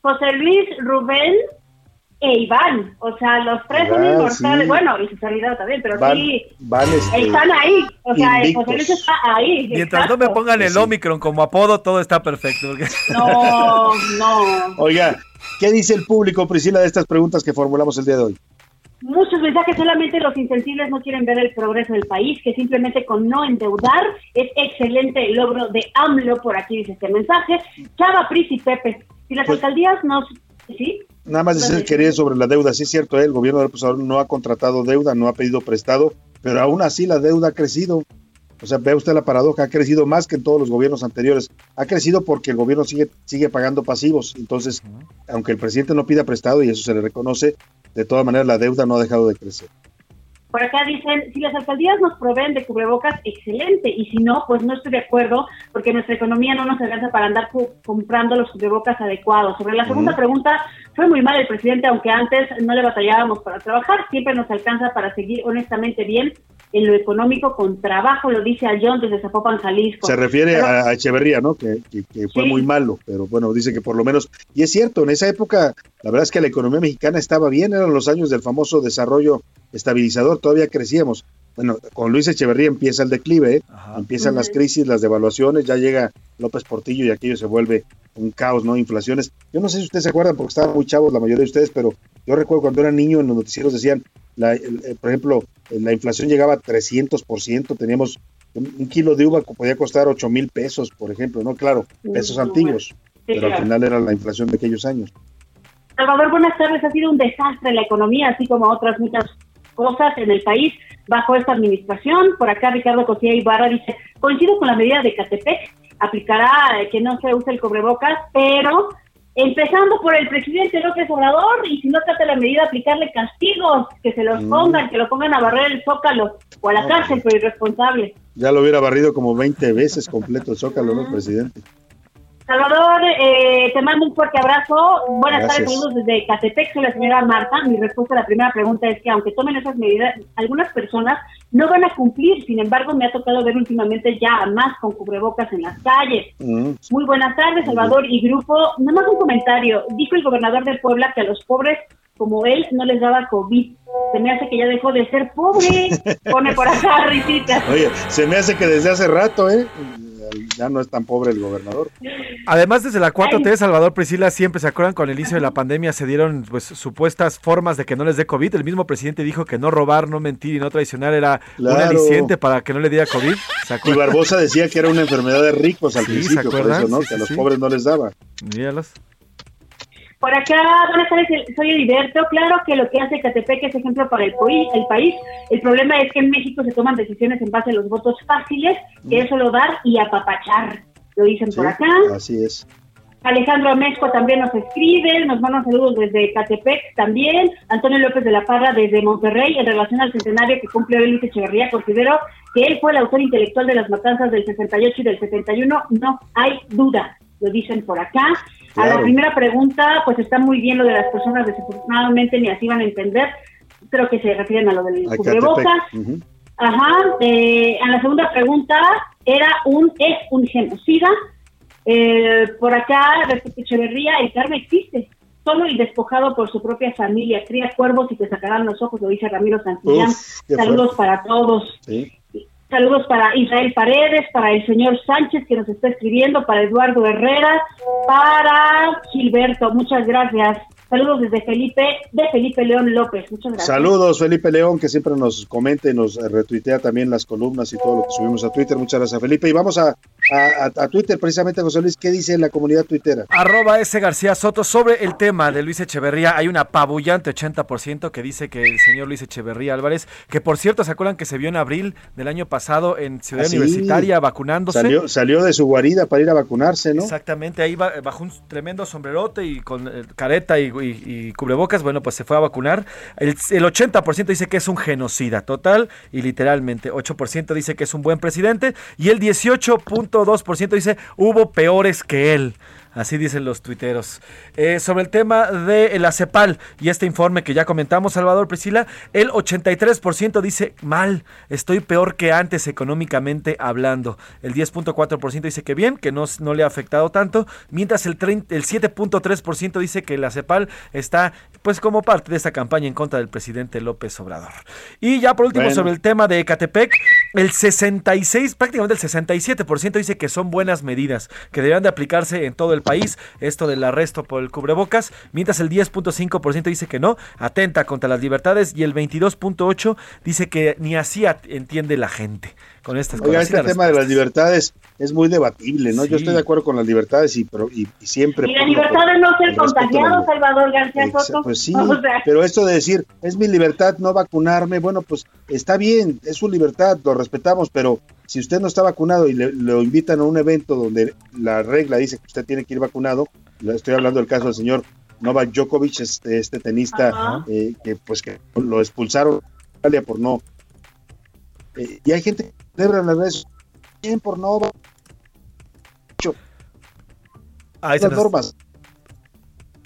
José Luis, Rubén e Iván, o sea, los tres son Iván, inmortales, sí. bueno, y su salida también, pero Van, sí, van, este, están ahí, o sea, invictos. José Luis está ahí. Mientras no me pongan el Omicron como apodo, todo está perfecto. porque- No, no. Oiga, ¿qué dice el público, Priscila, de estas preguntas que formulamos el día de hoy? Muchos mensajes, solamente los insensibles no quieren ver el progreso del país, que simplemente con no endeudar es excelente el logro de AMLO, por aquí dice este mensaje. Chava, Pris y Pepe, si las Pues- alcaldías nos... ¿Sí? Nada más decir quería sobre la deuda. Sí es cierto, ¿eh? el gobierno del Obrador no ha contratado deuda, no ha pedido prestado, pero aún así la deuda ha crecido. O sea, ve usted la paradoja, ha crecido más que en todos los gobiernos anteriores. Ha crecido porque el gobierno sigue, sigue pagando pasivos. Entonces, aunque el presidente no pida prestado, y eso se le reconoce, de todas maneras la deuda no ha dejado de crecer. Por acá dicen, si las alcaldías nos proveen de cubrebocas, excelente, y si no, pues no estoy de acuerdo, porque nuestra economía no nos alcanza para andar comprando los cubrebocas adecuados. Sobre la segunda pregunta, fue muy mal el presidente, aunque antes no le batallábamos para trabajar, siempre nos alcanza para seguir honestamente bien en lo económico con trabajo, lo dice a John desde Zapopan, Jalisco. Se refiere Pero- a, Echeverría, ¿no? Que, que- que fue Sí. muy malo, pero bueno, dice que por lo menos, y es cierto, en esa época, la verdad es que la economía mexicana estaba bien, eran los años del famoso desarrollo estabilizador, todavía crecíamos. Bueno, con Luis Echeverría empieza el declive, ¿eh? empiezan las crisis, las devaluaciones, ya llega López Portillo y aquello se vuelve un caos, ¿no? Inflaciones. Yo no sé si ustedes se acuerdan, porque estaban muy chavos la mayoría de ustedes, pero yo recuerdo cuando era niño en los noticieros decían, la, el- eh, por ejemplo, eh, la inflación llegaba a 300%, teníamos un, un kilo de uva que podía costar 8 mil pesos, por ejemplo, ¿no? Claro, pesos Mm, antiguos, pero claro. al final era la inflación de aquellos años. Salvador, buenas tardes. Ha sido un desastre la economía, así como otras muchas cosas en el país bajo esta administración. Por acá Ricardo Cosía Ibarra dice, coincido con la medida de Catepec, aplicará eh, que no se use el cubrebocas, pero empezando por el presidente López Obrador, y si no trata la medida, aplicarle castigos, que se los Mm. pongan, que lo pongan a barrer el zócalo o a la No, cárcel por irresponsable. Ya lo hubiera barrido como 20 veces completo el Zócalo, ¿no? El presidente. Salvador, eh, te mando un fuerte abrazo. Buenas Gracias. tardes, saludos desde Catepec. Soy la señora Marta. Mi respuesta a la primera pregunta es que aunque tomen esas medidas, algunas personas no van a cumplir. Sin embargo, me ha tocado ver últimamente ya a más con cubrebocas en las calles. Mm. Muy buenas tardes, Salvador y grupo. Nada más un comentario. Dijo el gobernador de Puebla que a los pobres como él no les daba COVID. Se me hace que ya dejó de ser pobre. <laughs> Pone por acá risitas. Oye, se me hace que desde hace rato, ¿eh? Ya no es tan pobre el gobernador. Además, desde la 4T, Salvador Priscila, siempre se acuerdan, con el inicio de la pandemia se dieron pues supuestas formas de que no les dé COVID. El mismo presidente dijo que no robar, no mentir y no traicionar era un Claro. aliciente para que no le diera COVID. ¿Se Y? Barbosa decía que era una enfermedad de ricos al Sí, ¿se principio, por eso, ¿no? Sí, que a los sí. pobres no les daba. Míralos. Por acá, buenas tardes, soy Heriberto. Claro que lo que hace Catepec es ejemplo para el, país, el país. El problema es que en México se toman decisiones en base a los votos fáciles, que es solo dar y apapachar. Lo dicen por acá. Así es. Alejandro Amezco también nos escribe, nos manda saludos desde Catepec también. Antonio López de la Parra desde Monterrey, en relación al centenario que cumple hoy Luis Echeverría, considero que él fue el autor intelectual de las matanzas del 68 y del 71, no hay duda, lo dicen por acá. A la primera pregunta, pues está muy bien lo de las personas, desafortunadamente ni así van a entender, creo que se refieren a lo del cubrebocas. Ujú. Ajá, eh, a la segunda pregunta era un, es un genocida. Eh, por acá, respecto a Echeverría, el karma existe. Solo y despojado por su propia familia. Cría cuervos y te sacarán los ojos, lo dice Ramiro Santillán. Uf, Saludos fuerte. para todos. Sí. Saludos para Israel Paredes, para el señor Sánchez que nos está escribiendo, para Eduardo Herrera, para Gilberto. Muchas gracias. Saludos desde Felipe, de Felipe León López. Muchas gracias. Saludos, Felipe León, que siempre nos comenta y nos eh, retuitea también las columnas y todo lo que subimos a Twitter. Muchas gracias, Felipe. Y vamos a a, Twitter precisamente, José Luis, ¿qué dice la comunidad tuitera? Arroba ese García Soto sobre el tema de Luis Echeverría. Hay un apabullante 80% que dice que el señor Luis Echeverría Álvarez, que por cierto, ¿se acuerdan que se vio en abril del año pasado en Ciudad Ah, sí. Universitaria vacunándose? Salió, salió de su guarida para ir a vacunarse, ¿no? Exactamente, ahí va- bajo un tremendo sombrerote y con eh, careta y, y- cubrebocas, bueno, pues se fue a vacunar. El, el 80% dice que es un genocida total y literalmente. 8% dice que es un buen presidente y el 18.2% dice hubo peores que él. Así dicen los tuiteros. Eh, sobre el tema de la CEPAL y este informe que ya comentamos, Salvador Priscila, el 83% dice mal, estoy peor que antes económicamente hablando. El 10.4% dice que bien, que no, no le ha afectado tanto, mientras el, 30 el 7.3% dice que la CEPAL está pues como parte de esta campaña en contra del presidente López Obrador. Y ya por último Bueno. sobre el tema de Ecatepec, el 66, prácticamente el 67% dice que son buenas medidas, que deberán de aplicarse en todo el país, esto del arresto por el cubrebocas, mientras el 10.5% dice que no, atenta contra las libertades y el 22.8% dice que ni así entiende la gente con estas Oiga, cosas. este tema de las libertades es muy debatible, ¿no? Yo estoy de acuerdo con las libertades y, pero- y, y siempre... Y la libertad de no ser contagiado. Salvador García Soto. Pues sí, <laughs> O sea, pero esto de decir, es mi libertad no vacunarme, bueno, pues está bien, es su libertad, lo respetamos, pero si usted no está vacunado y le, lo invitan a un evento donde la regla dice que usted tiene que ir vacunado, le estoy hablando del caso del señor Novak Djokovic, este, este tenista eh, que pues que lo expulsaron de Australia por no... eh, y hay gente que celebra las redes bien por no... Ahí se las nos- normas.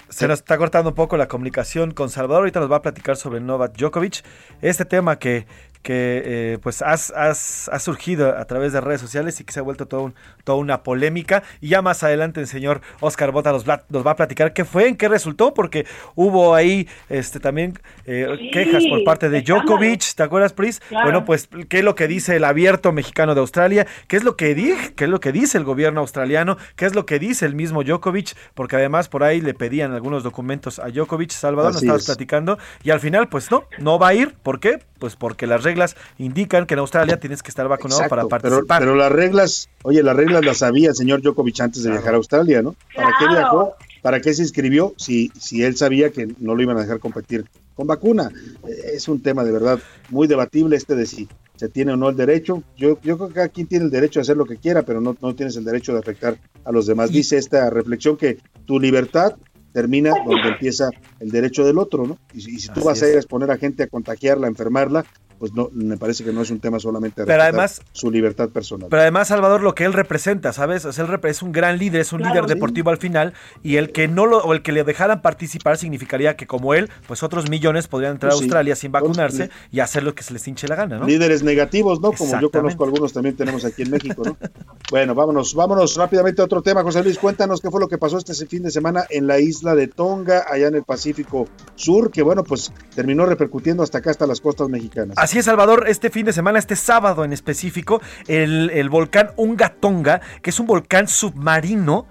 Se nos está cortando un poco la comunicación con Salvador. Ahorita nos va a platicar sobre Novak Djokovic. Este tema que, que eh, pues has, has- ha surgido a través de redes sociales y que se ha vuelto todo un- toda una polémica. Y ya más adelante el señor Oscar Bota nos, va a platicar qué fue, en qué resultó, porque hubo ahí este también eh, Sí, quejas por parte de. Djokovic. ¿Te acuerdas, Pris? Claro. Bueno, pues qué es lo que dice el abierto mexicano de Australia, qué es lo que dije, qué es lo que dice el gobierno australiano, qué es lo que dice el mismo Djokovic, porque además por ahí le pedían algunos documentos a Djokovic, Salvador, nos estabas es. platicando, y al final, pues no, no va a ir, ¿por qué? Pues porque las reglas indican que en Australia tienes que estar vacunado para Exacto, pero, participar. pero las reglas, oye, las reglas las sabía el señor Djokovic antes de viajar a Australia, ¿no? ¿Para qué viajó? ¿Para qué se inscribió si, si él sabía que no lo iban a dejar competir con vacuna? Eh, Es un tema de verdad muy debatible este de si se tiene o no el derecho. Yo, yo creo que cada quien tiene el derecho a hacer lo que quiera, pero no, no tienes el derecho de afectar a los demás. Dice esta reflexión que tu libertad termina donde empieza el derecho del otro, ¿no? Y, si- y si tú Así vas a ir a exponer a gente a contagiarla, a enfermarla, pues no, me parece que no es un tema solamente de Pero además- su libertad personal. Pero además, Salvador, lo que él representa, ¿sabes? Él repre- es un gran líder, es un Claro, líder sí. deportivo al final, y el que no lo, o el que le dejaran participar significaría que como él, pues otros millones podrían entrar Pues a sí. Australia sin Entonces, vacunarse y hacer lo que se les hinche la gana, ¿no? Líderes negativos, ¿no? Como yo conozco algunos también tenemos aquí en México, ¿no? <laughs> bueno, vámonos, vámonos rápidamente a otro tema, José Luis, cuéntanos qué fue lo que pasó este fin de semana en la isla de Tonga, allá en el Pacífico Sur, que bueno, pues terminó repercutiendo hasta acá, hasta las costas mexicanas. Así es, Salvador, este fin de semana, este sábado en específico, el, el volcán Unga Tonga, que es un volcán submarino,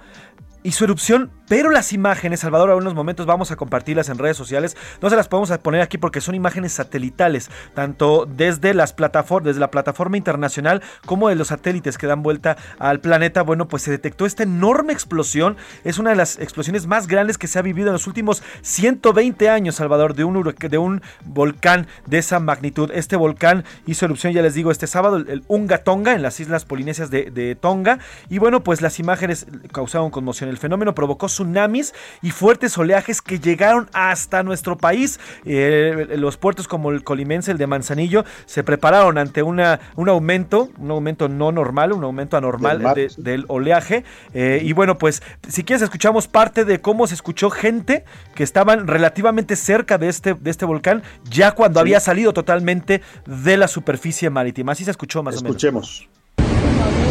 y su erupción, pero las imágenes, Salvador, a unos momentos vamos a compartirlas en redes sociales. No se las podemos poner aquí porque son imágenes satelitales, tanto desde las plataformas, desde la plataforma internacional como de los satélites que dan vuelta al planeta. Bueno, pues se detectó esta enorme explosión. Es una de las explosiones más grandes que se ha vivido en los últimos 120 años, Salvador, de un, de un volcán de esa magnitud. Este volcán hizo erupción, ya les digo, este sábado, el Unga Tonga, en las islas polinesias de, de Tonga. Y bueno, pues las imágenes causaron conmoción. El fenómeno provocó tsunamis y fuertes oleajes que llegaron hasta nuestro país. Eh, los puertos como el colimense, el de Manzanillo, se prepararon ante una, un aumento, un aumento no normal, un aumento anormal Del de- oleaje. Eh, y bueno, pues si quieres escuchamos parte de cómo se escuchó gente que estaban relativamente cerca de este, de este volcán, ya cuando Sí. había salido totalmente de la superficie marítima. Así se escuchó más Escuchemos. o menos.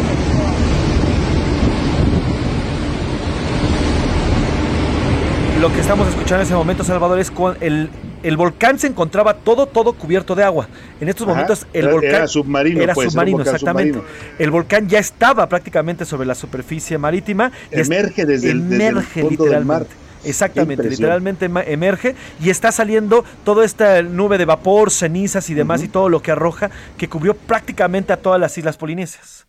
Lo que estamos escuchando en ese momento, Salvador, es con el, el volcán se encontraba todo, todo cubierto de agua. En estos Ajá, momentos el era- volcán era submarino, era pues, submarino, exactamente. submarino. El volcán ya estaba prácticamente sobre la superficie marítima. Emerge desde el- desde el emerge fondo del mar. literalmente. Exactamente, literalmente emerge y está saliendo toda esta nube de vapor, cenizas y demás y todo lo que arroja que cubrió prácticamente a todas las islas polinesias.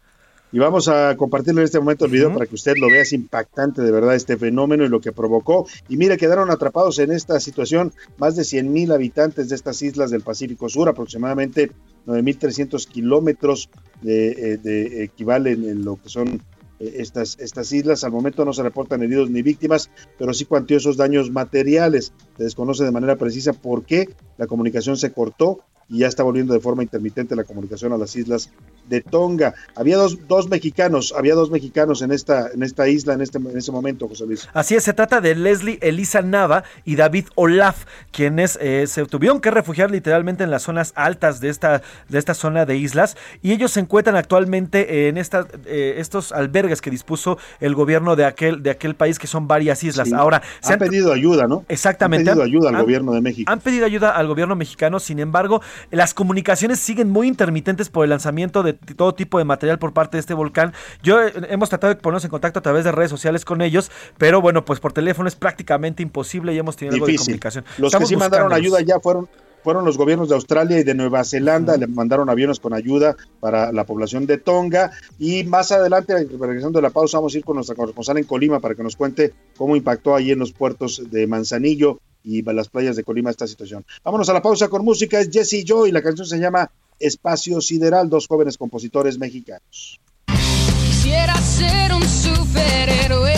Y vamos a compartirle en este momento el video para que usted lo vea. Es impactante de verdad este fenómeno y lo que provocó. Y mire, quedaron atrapados en esta situación más de 100 mil habitantes de estas islas del Pacífico Sur, aproximadamente 9.300 kilómetros de, de equivalen en lo que son eh, estas, estas islas. Al momento no se reportan heridos ni víctimas, pero sí cuantiosos daños materiales. Se desconoce de manera precisa por qué la comunicación se cortó y ya está volviendo de forma intermitente la comunicación a las islas de Tonga. Había dos, dos mexicanos, había dos mexicanos en esta, en esta isla en este, en ese momento, José Luis. Así es, se trata de Leslie Elisa Nava y David Olaf, quienes eh, se tuvieron que refugiar literalmente en las zonas altas de esta, de esta zona de islas y ellos se encuentran actualmente en esta, eh, estos albergues que dispuso el gobierno de aquel, de aquel país, que son varias islas. Sí. Ahora, han, pedido ayuda, ¿no? Exactamente. Han pedido ayuda al han, gobierno de México. Han pedido ayuda al gobierno mexicano, sin embargo, las comunicaciones siguen muy intermitentes por el lanzamiento de todo tipo de material por parte de este volcán. Yo eh, hemos tratado de ponernos en contacto a través de redes sociales con ellos, pero bueno, pues por teléfono es prácticamente imposible y hemos tenido Difícil. algo de comunicación. Los Estamos que sí mandaron ayuda ya fueron fueron los gobiernos de Australia y de Nueva Zelanda, le mandaron aviones con ayuda para la población de Tonga y más adelante, regresando de la pausa, vamos a ir con nuestra corresponsal en Colima para que nos cuente cómo impactó ahí en los puertos de Manzanillo y las playas de Colima esta situación. Vámonos a la pausa con música, es Jesse Joy y la canción se llama Espacio Sideral, dos jóvenes compositores mexicanos. Quisiera ser un superhéroe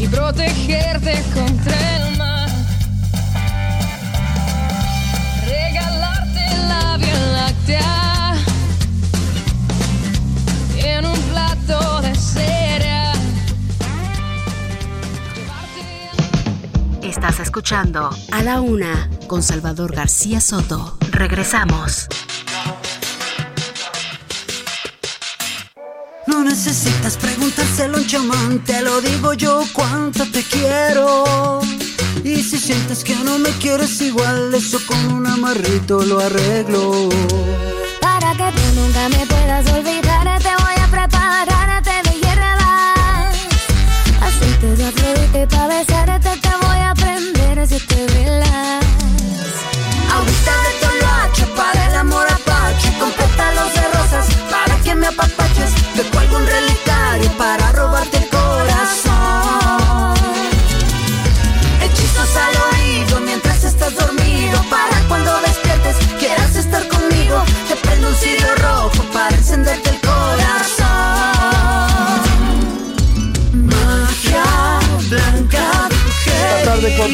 y protegerte contra el mal. Regalarte la Vía Láctea Estás escuchando A la Una con Salvador García Soto. Regresamos. No necesitas preguntárselo a un chamán, te lo digo yo cuánto te quiero. Y si sientes que no me quieres igual, eso con un amarrito lo arreglo. Para que tú nunca me puedas olvidar, te voy a preparar, te de hierbas. Aceite de afrodita y pa' besarte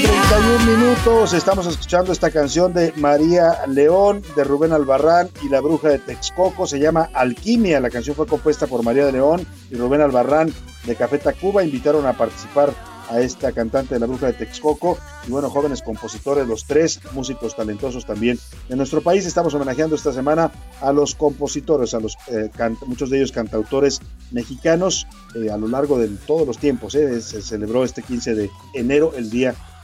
con 31 minutos estamos escuchando esta canción de María León, de Rubén Albarrán y la bruja de Texcoco. Se llama Alquimia. La canción fue compuesta por María de León y Rubén Albarrán de Café Tacuba. Invitaron a participar a esta cantante de la bruja de Texcoco y bueno, jóvenes compositores, los tres músicos talentosos también de nuestro país. Estamos homenajeando esta semana a los compositores, a los eh, muchos de ellos cantautores mexicanos eh, a lo largo de todos los tiempos. eh. Se celebró este 15 de enero el Día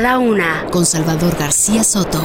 A la Una con Salvador García Soto.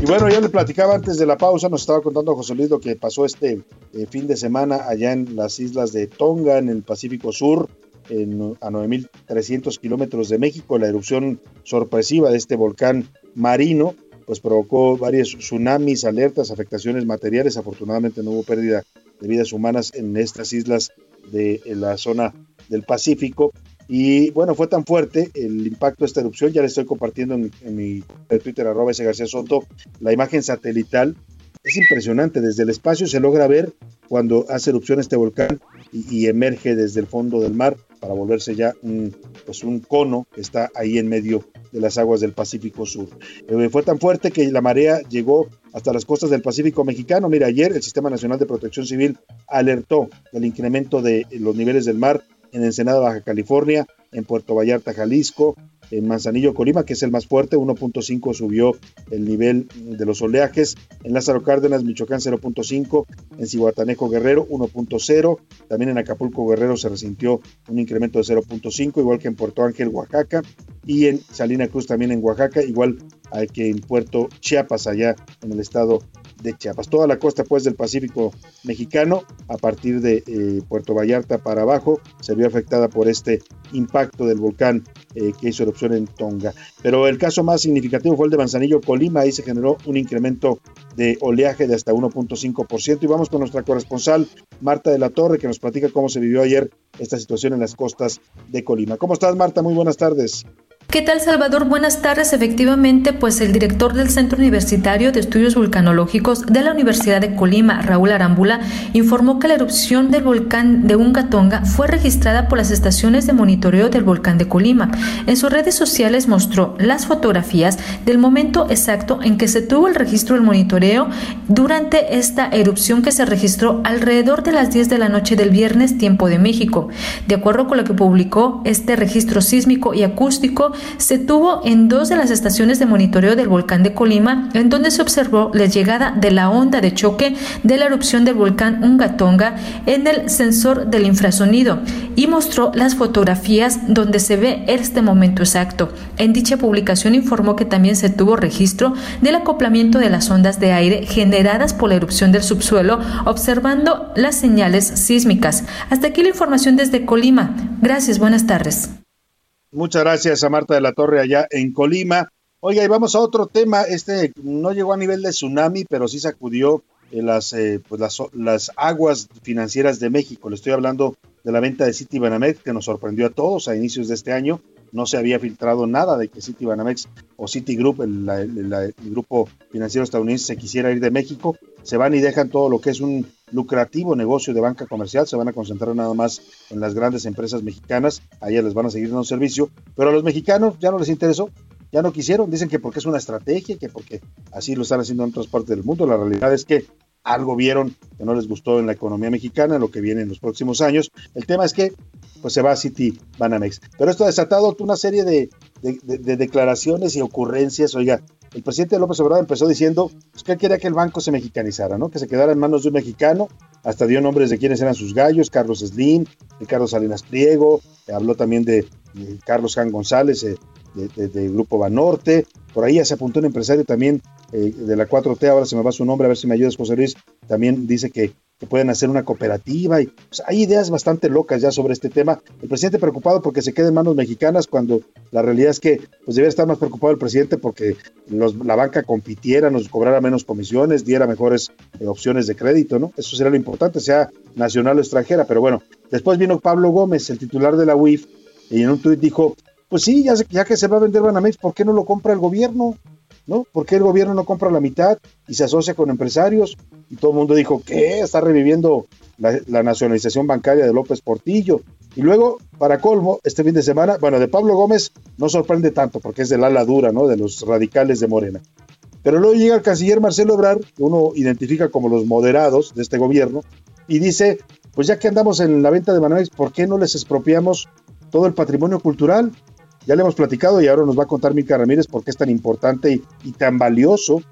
Y bueno, ya le platicaba antes de la pausa, nos estaba contando José Luis lo que pasó este eh, fin de semana allá en las islas de Tonga, en el Pacífico Sur, en, a 9.300 kilómetros de México. La erupción sorpresiva de este volcán marino, pues provocó varios tsunamis, alertas, afectaciones materiales. Afortunadamente no hubo pérdida de vidas humanas en estas islas de en la zona del Pacífico. Y bueno, fue tan fuerte el impacto de esta erupción, ya le estoy compartiendo en, mi Twitter, arroba ese García Soto, la imagen satelital. Es impresionante, desde el espacio se logra ver cuando hace erupción este volcán y, y emerge desde el fondo del mar para volverse ya un, pues un cono que está ahí en medio de las aguas del Pacífico Sur. Eh, fue tan fuerte que la marea llegó hasta las costas del Pacífico mexicano. Mira, ayer el Sistema Nacional de Protección Civil alertó del incremento de los niveles del mar en Ensenada, Baja California, en Puerto Vallarta, Jalisco, en Manzanillo, Colima, que es el más fuerte, 1.5 subió el nivel de los oleajes, en Lázaro Cárdenas, Michoacán 0.5, en Cihuatanejo, Guerrero 1.0, también en Acapulco, Guerrero se resintió un incremento de 0.5, igual que en Puerto Ángel, Oaxaca, y en Salina Cruz también en Oaxaca, igual que en Puerto Chiapas, allá en el estado de Chiapas. Toda la costa pues del Pacífico mexicano, a partir de eh, Puerto Vallarta para abajo, se vio afectada por este impacto del volcán eh, que hizo erupción en Tonga. Pero el caso más significativo fue el de Manzanillo, Colima, ahí se generó un incremento de oleaje de hasta 1.5%. Y vamos con nuestra corresponsal, Marta de la Torre, que nos platica cómo se vivió ayer esta situación en las costas de Colima. ¿Cómo estás, Marta? Muy buenas tardes. ¿Qué tal, Salvador? Buenas tardes. Efectivamente, pues el director del Centro Universitario de Estudios Vulcanológicos de la Universidad de Colima, Raúl Arámbula, informó que la erupción del volcán de Ungatonga fue registrada por las estaciones de monitoreo del volcán de Colima. En sus redes sociales mostró las fotografías del momento exacto en que se tuvo el registro del monitoreo durante esta erupción que se registró alrededor de las 10 de la noche del viernes, tiempo de México. De acuerdo con lo que publicó este registro sísmico y acústico, se tuvo en dos de las estaciones de monitoreo del volcán de Colima, en donde se observó la llegada de la onda de choque de la erupción del volcán Ungatonga en el sensor del infrasonido y mostró las fotografías donde se ve este momento exacto. En dicha publicación informó que también se tuvo registro del acoplamiento de las ondas de aire generadas por la erupción del subsuelo, observando las señales sísmicas. Hasta aquí la información desde Colima. Gracias, buenas tardes. Muchas gracias a Marta de la Torre allá en Colima. Oiga, y vamos a otro tema. Este no llegó a nivel de tsunami, pero sí sacudió eh, las, eh, pues las, las, aguas financieras de México. Le estoy hablando de la venta de City Banamex, que nos sorprendió a todos a inicios de este año. No se había filtrado nada de que City Banamex o Citigroup, el, el, el grupo financiero estadounidense, se quisiera ir de México. Se van y dejan todo lo que es un lucrativo negocio de banca comercial, se van a concentrar nada más en las grandes empresas mexicanas, a ellas les van a seguir dando servicio, pero a los mexicanos ya no les interesó, ya no quisieron, dicen que porque es una estrategia, que porque así lo están haciendo en otras partes del mundo, la realidad es que algo vieron que no les gustó en la economía mexicana, lo que viene en los próximos años. El tema es que pues se va a City Banamex. Pero esto ha desatado una serie de, de, de, declaraciones y ocurrencias. Oiga, el presidente López Obrador empezó diciendo pues, que quería que el banco se mexicanizara, ¿no? Que se quedara en manos de un mexicano. Hasta dio nombres de quiénes eran sus gallos, Carlos Slim, Ricardo Salinas Pliego, habló también de, de Carlos Jan González, eh, del Grupo Banorte. Por ahí ya se apuntó un empresario también eh, de la 4T, ahora se me va su nombre, a ver si me ayudas, José Luis. También dice que, que pueden hacer una cooperativa. Y, pues, hay ideas bastante locas ya sobre este tema. El presidente preocupado porque se quede en manos mexicanas, cuando la realidad es que pues debe estar más preocupado el presidente porque los, la banca compitiera, nos cobrara menos comisiones, diera mejores eh, opciones de crédito, ¿no? Eso sería lo importante, sea nacional o extranjera. Pero bueno, después vino Pablo Gómez, el titular de la UIF, y en un tuit dijo, pues sí, ya, ya que se va a vender Banamex, ¿por qué no lo compra el gobierno? ¿No? ¿Por qué el gobierno no compra la mitad y se asocia con empresarios? Y todo el mundo dijo, ¿qué? Está reviviendo la, nacionalización bancaria de López Portillo. Y luego, para colmo, este fin de semana, bueno, de Pablo Gómez no sorprende tanto porque es del ala dura, ¿no? De los radicales de Morena. Pero luego llega el canciller Marcelo Obrar, que uno identifica como los moderados de este gobierno, y dice, pues ya que andamos en la venta de Banamex, ¿por qué no les expropiamos todo el patrimonio cultural? Ya le hemos platicado y ahora nos va a contar Mica Ramírez por qué es tan importante y, y tan valioso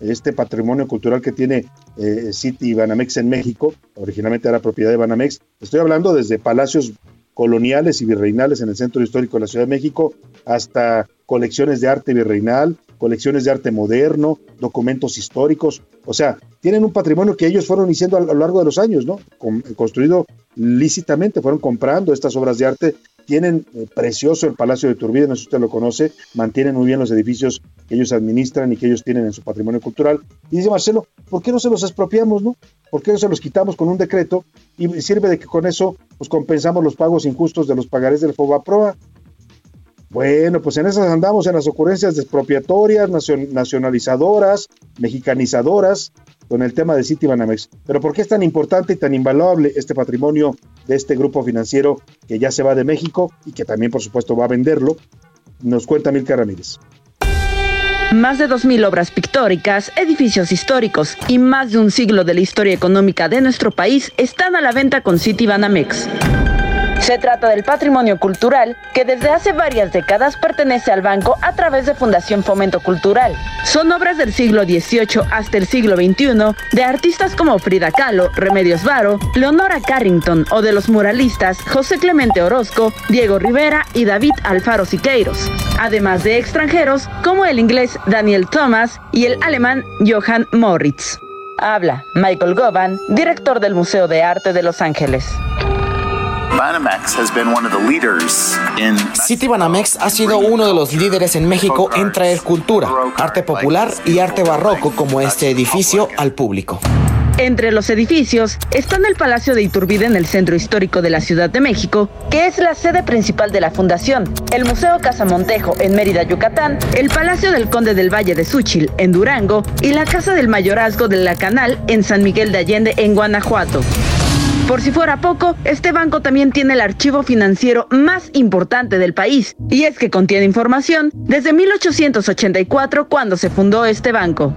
este patrimonio cultural que tiene eh, City Banamex en México. Originalmente era propiedad de Banamex. Estoy hablando desde palacios coloniales y virreinales en el centro histórico de la Ciudad de México hasta colecciones de arte virreinal, colecciones de arte moderno, documentos históricos. O sea, tienen un patrimonio que ellos fueron iniciando a lo largo de los años, ¿no? Con, construido lícitamente, fueron comprando estas obras de arte tienen eh, precioso el Palacio de Turbide, no sé si usted lo conoce, mantienen muy bien los edificios que ellos administran y que ellos tienen en su patrimonio cultural. Y dice Marcelo, ¿por qué no se los expropiamos, no? ¿Por qué no se los quitamos con un decreto y sirve de que con eso pues compensamos los pagos injustos de los pagarés del FOBAPROA? Bueno, pues en esas andamos en las ocurrencias expropiatorias, nacionalizadoras, mexicanizadoras, con el tema de City Banamex. Pero ¿por qué es tan importante y tan invaluable este patrimonio de este grupo financiero que ya se va de México y que también, por supuesto, va a venderlo? Nos cuenta Milka Ramírez. Más de 2.000 obras pictóricas, edificios históricos y más de un siglo de la historia económica de nuestro país están a la venta con City Banamex. Se trata del patrimonio cultural que desde hace varias décadas pertenece al banco a través de Fundación Fomento Cultural. Son obras del siglo XVIII hasta el siglo XXI de artistas como Frida Kahlo, Remedios Varo, Leonora Carrington o de los muralistas José Clemente Orozco, Diego Rivera y David Alfaro Siqueiros, además de extranjeros como el inglés Daniel Thomas y el alemán Johann Moritz. Habla Michael Govan, director del Museo de Arte de Los Ángeles. City Banamex ha sido uno de los líderes en México en traer cultura, arte popular y arte barroco como este edificio al público. Entre los edificios están el Palacio de Iturbide en el centro histórico de la Ciudad de México, que es la sede principal de la fundación, el Museo Casa Montejo en Mérida, Yucatán, el Palacio del Conde del Valle de Súchil en Durango y la Casa del Mayorazgo de la Canal en San Miguel de Allende en Guanajuato. Por si fuera poco, este banco también tiene el archivo financiero más importante del país, y es que contiene información desde 1884 cuando se fundó este banco.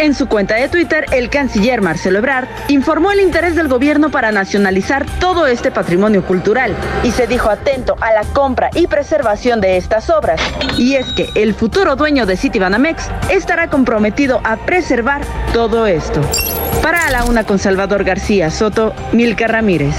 En su cuenta de Twitter, el canciller Marcelo Ebrard informó el interés del gobierno para nacionalizar todo este patrimonio cultural y se dijo atento a la compra y preservación de estas obras. Y es que el futuro dueño de Citibanamex estará comprometido a preservar todo esto. Para a la una con Salvador García Soto, Milka Ramírez.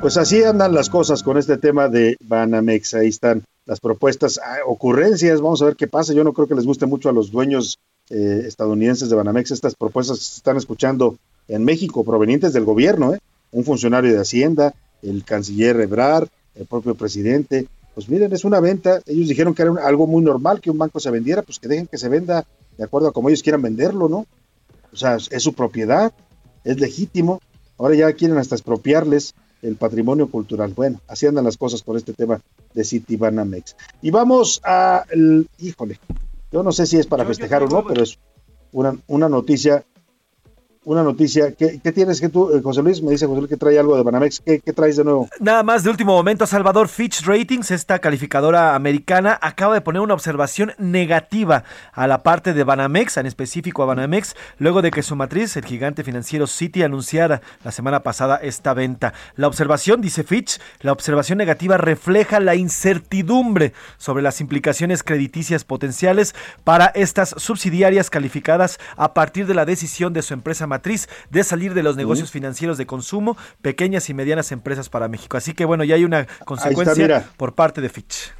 Pues así andan las cosas con este tema de Banamex. Ahí están las propuestas, ah, ocurrencias. Vamos a ver qué pasa. Yo no creo que les guste mucho a los dueños eh, estadounidenses de Banamex estas propuestas que se están escuchando en México, provenientes del gobierno, ¿eh? un funcionario de Hacienda, el canciller Ebrard, el propio presidente. Pues miren, es una venta. Ellos dijeron que era algo muy normal que un banco se vendiera, pues que dejen que se venda de acuerdo a como ellos quieran venderlo, ¿no? O sea, es su propiedad, es legítimo. Ahora ya quieren hasta expropiarles el patrimonio cultural. Bueno, así andan las cosas por este tema de Citibanamex. Y vamos a, el, híjole, yo no sé si es para festejar o no, pero es una, una noticia, una noticia. ¿Qué, tienes que tú, eh, José Luis? Me dice José Luis que trae algo de Banamex. ¿Qué, qué traes de nuevo? Nada más de último momento, Salvador Fitch Ratings, esta calificadora americana, acaba de poner una observación negativa a la parte de Banamex, en específico a Banamex, luego de que su matriz, el gigante financiero Citi, anunciara la semana pasada esta venta. La observación, dice Fitch, la observación negativa refleja la incertidumbre sobre las implicaciones crediticias potenciales para estas subsidiarias calificadas a partir de la decisión de su empresa matriz de salir de los negocios financieros de consumo, pequeñas y medianas empresas para México. Así que bueno, ya hay una consecuencia por parte de Fitch.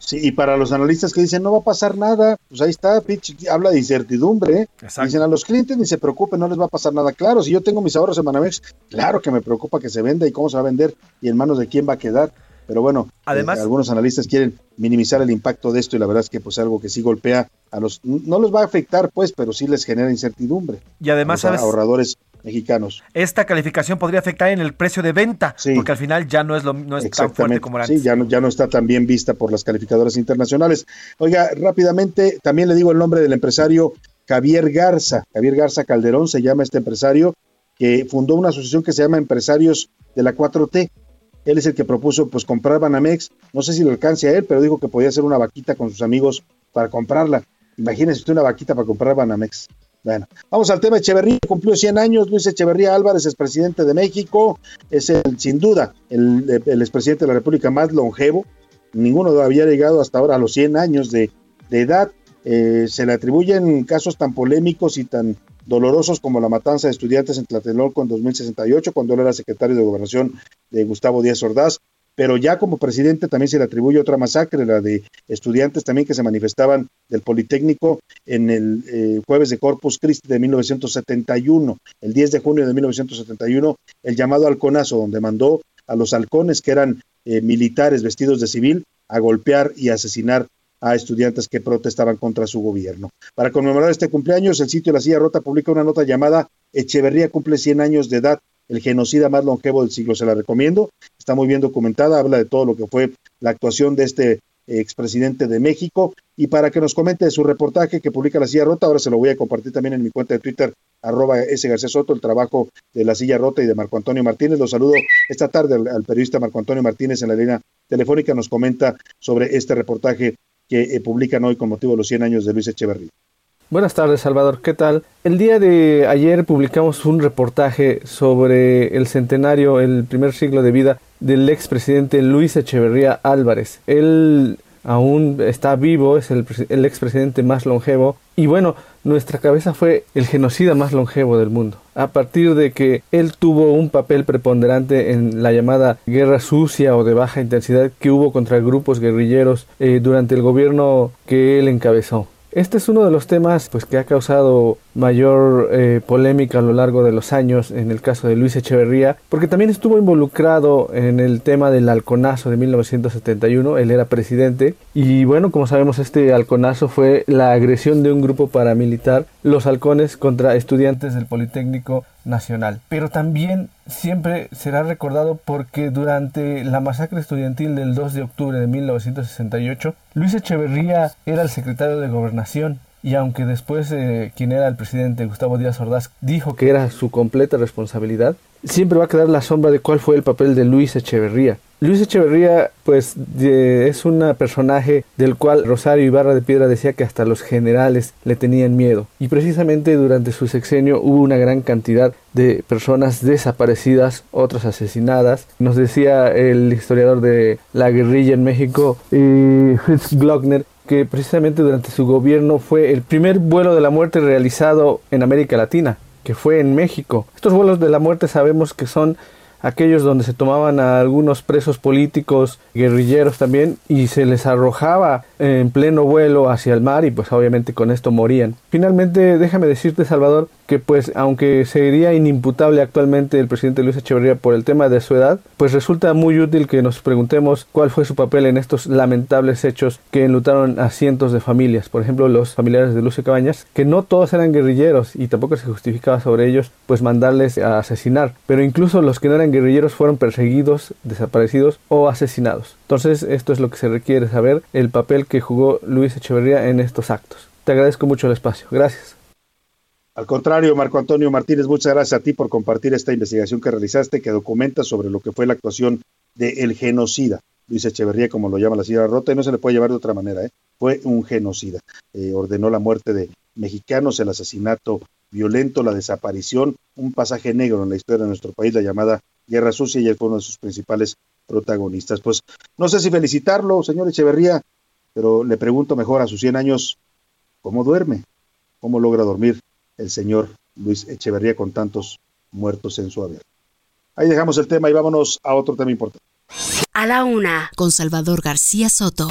Sí, y para los analistas que dicen no va a pasar nada, pues ahí está, Pitch habla de incertidumbre. Dicen a los clientes ni se preocupen, no les va a pasar nada. Claro, si yo tengo mis ahorros en Banamex, claro que me preocupa que se venda y cómo se va a vender y en manos de quién va a quedar. Pero bueno, Además- eh, algunos analistas quieren minimizar el impacto de esto y la verdad es que pues algo que sí golpea a los, no los va a afectar pues, pero sí les genera incertidumbre. Y además, a los ¿sabes? ahorradores mexicanos. Esta calificación podría afectar en el precio de venta, porque al final ya no es, lo, no es tan fuerte como era antes. Sí, ya no, ya no está tan bien vista por las calificadoras internacionales. Oiga, rápidamente, también le digo el nombre del empresario Javier Garza. Javier Garza Calderón se llama este empresario que fundó una asociación que se llama Empresarios de la 4T. Él es el que propuso pues comprar Banamex. No sé si le alcance a él, pero dijo que podía hacer una vaquita con sus amigos para comprarla. Imagínese usted una vaquita para comprar Banamex. Bueno, vamos al tema Echeverría. Cumplió 100 años. Luis Echeverría Álvarez es presidente de México. Es el, sin duda el, expresidente de la República más longevo. Ninguno había llegado hasta ahora a los 100 años de, de edad. Eh, se le atribuyen casos tan polémicos y tan dolorosos como la matanza de estudiantes en Tlatelolco en 2068, cuando él era secretario de Gobernación de Gustavo Díaz Ordaz, pero ya como presidente también se le atribuye otra masacre, la de estudiantes también que se manifestaban del Politécnico en el eh, jueves de Corpus Christi de 1971, el 10 de junio de 1971, el llamado halconazo, donde mandó a los halcones, que eran eh, militares vestidos de civil, a golpear y asesinar a estudiantes que protestaban contra su gobierno. Para conmemorar este cumpleaños, el sitio La Silla Rota publica una nota llamada Echeverría cumple 100 años de edad, el genocida más longevo del siglo. Se la recomiendo, está muy bien documentada, habla de todo lo que fue la actuación de este expresidente de México. Y para que nos comente su reportaje que publica La Silla Rota, ahora se lo voy a compartir también en mi cuenta de Twitter, arroba S. García Soto, el trabajo de La Silla Rota y de Marco Antonio Martínez. Los saludo esta tarde al, al periodista Marco Antonio Martínez en la línea telefónica, nos comenta sobre este reportaje que eh, publican hoy con motivo de los 100 años de Luis Echeverría. Buenas tardes, Salvador. ¿Qué tal? El día de ayer publicamos un reportaje sobre el centenario, el primer siglo de vida del expresidente Luis Echeverría Álvarez. Él aún está vivo, es el, el expresidente más longevo. Y bueno, nuestra cabeza fue el genocida más longevo del mundo. A partir de que él tuvo un papel preponderante en la llamada guerra sucia o de baja intensidad que hubo contra grupos guerrilleros eh, durante el gobierno que él encabezó. Este es uno de los temas pues, que ha causado mayor eh, polémica a lo largo de los años en el caso de Luis Echeverría, porque también estuvo involucrado en el tema del halconazo de 1971, él era presidente, y bueno, como sabemos este halconazo fue la agresión de un grupo paramilitar, los halcones, contra estudiantes del Politécnico Nacional. Pero también siempre será recordado porque durante la masacre estudiantil del 2 de octubre de 1968, Luis Echeverría era el secretario de Gobernación y aunque después eh, quien era el presidente Gustavo Díaz Ordaz dijo que era su completa responsabilidad, siempre va a quedar la sombra de cuál fue el papel de Luis Echeverría. Luis Echeverría, pues, es un personaje del cual Rosario Ibarra de Piedra decía que hasta los generales le tenían miedo. Y precisamente durante su sexenio hubo una gran cantidad de personas desaparecidas, otras asesinadas. Nos decía el historiador de la guerrilla en México, eh, Fritz Glockner, que precisamente durante su gobierno fue el primer vuelo de la muerte realizado en América Latina, que fue en México. Estos vuelos de la muerte sabemos que son aquellos donde se tomaban a algunos presos políticos, guerrilleros también, y se les arrojaba en pleno vuelo hacia el mar y pues obviamente con esto morían. Finalmente, déjame decirte, Salvador, que pues aunque sería inimputable actualmente el presidente Luis Echeverría por el tema de su edad, pues resulta muy útil que nos preguntemos cuál fue su papel en estos lamentables hechos que enlutaron a cientos de familias. Por ejemplo, los familiares de Lucio Cabañas, que no todos eran guerrilleros y tampoco se justificaba sobre ellos pues mandarles a asesinar, pero incluso los que no eran guerrilleros fueron perseguidos, desaparecidos o asesinados. Entonces, esto es lo que se requiere saber, el papel que jugó Luis Echeverría en estos actos. Te agradezco mucho el espacio. Gracias. Al contrario, Marco Antonio Martínez, muchas gracias a ti por compartir esta investigación que realizaste, que documenta sobre lo que fue la actuación del genocida. Luis Echeverría, como lo llama la señora Rota, y no se le puede llevar de otra manera, ¿eh? fue un genocida. Eh, ordenó la muerte de mexicanos, el asesinato violento, la desaparición, un pasaje negro en la historia de nuestro país, la llamada Guerra Sucia, y él fue uno de sus principales protagonistas. Pues no sé si felicitarlo, señor Echeverría, pero le pregunto mejor a sus 100 años, ¿cómo duerme? ¿Cómo logra dormir? El señor Luis Echeverría con tantos muertos en su haber. Ahí dejamos el tema y vámonos a otro tema importante. A la una, con Salvador García Soto.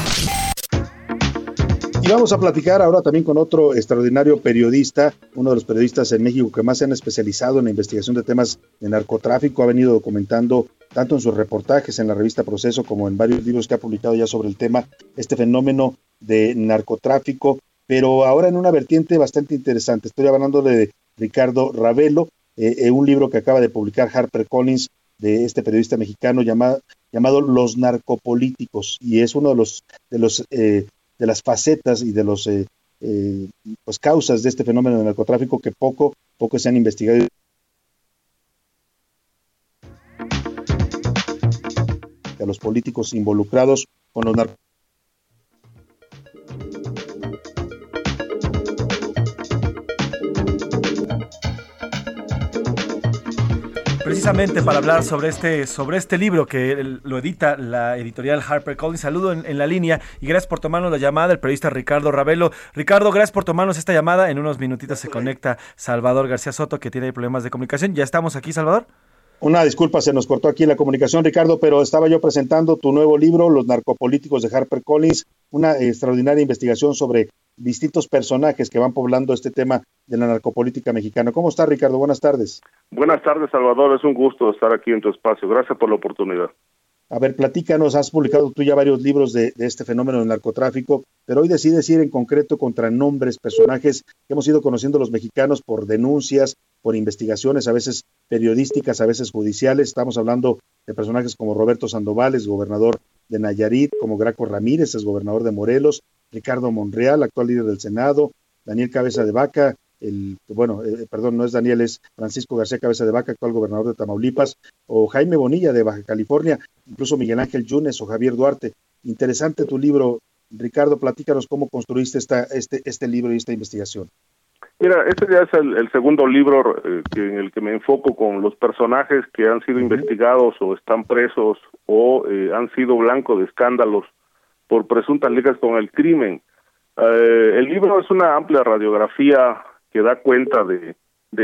Y vamos a platicar ahora también con otro extraordinario periodista, uno de los periodistas en México que más se han especializado en la investigación de temas de narcotráfico, ha venido documentando tanto en sus reportajes en la revista Proceso como en varios libros que ha publicado ya sobre el tema, este fenómeno de narcotráfico pero ahora en una vertiente bastante interesante. Estoy hablando de Ricardo Ravelo, eh, eh, un libro que acaba de publicar Harper Collins de este periodista mexicano llamado, llamado Los narcopolíticos y es uno de los de los eh, de las facetas y de los pues causas de este fenómeno del narcotráfico que poco poco se han investigado a los políticos involucrados con los narcotráficos Precisamente para hablar sobre este, sobre este libro que lo edita la editorial HarperCollins. Saludo en, en, la línea y gracias por tomarnos la llamada, el periodista Ricardo Ravelo. Ricardo, gracias por tomarnos esta llamada. En unos minutitos se conecta Salvador García Soto, que tiene problemas de comunicación. ¿Ya estamos aquí, Salvador? Una disculpa, se nos cortó aquí la comunicación, Ricardo, pero estaba yo presentando tu nuevo libro, Los narcopolíticos de HarperCollins, una extraordinaria investigación sobre distintos personajes que van poblando este tema de la narcopolítica mexicana. ¿Cómo está, Ricardo? Buenas tardes. Buenas tardes, Salvador. Es un gusto estar aquí en tu espacio. Gracias por la oportunidad. A ver, platícanos, has publicado tú ya varios libros de, de, este fenómeno del narcotráfico, pero hoy decides ir en concreto contra nombres, personajes que hemos ido conociendo los mexicanos por denuncias, por investigaciones, a veces periodísticas, a veces judiciales. Estamos hablando de personajes como Roberto Sandoval, es gobernador de Nayarit, como Graco Ramírez, es gobernador de Morelos, Ricardo Monreal, actual líder del Senado, Daniel Cabeza de Vaca, el, bueno, eh, perdón, no es Daniel, es Francisco García Cabeza de Vaca, actual gobernador de Tamaulipas, o Jaime Bonilla de Baja California, incluso Miguel Ángel Yunes o Javier Duarte. Interesante tu libro, Ricardo, platícanos cómo construiste esta, este, este libro y esta investigación. Mira, este ya es el, el segundo libro eh, que, en el que me enfoco con los personajes que han sido investigados o están presos o eh, han sido blanco de escándalos por presuntas ligas con el crimen. Eh, el libro es una amplia radiografía que da cuenta de,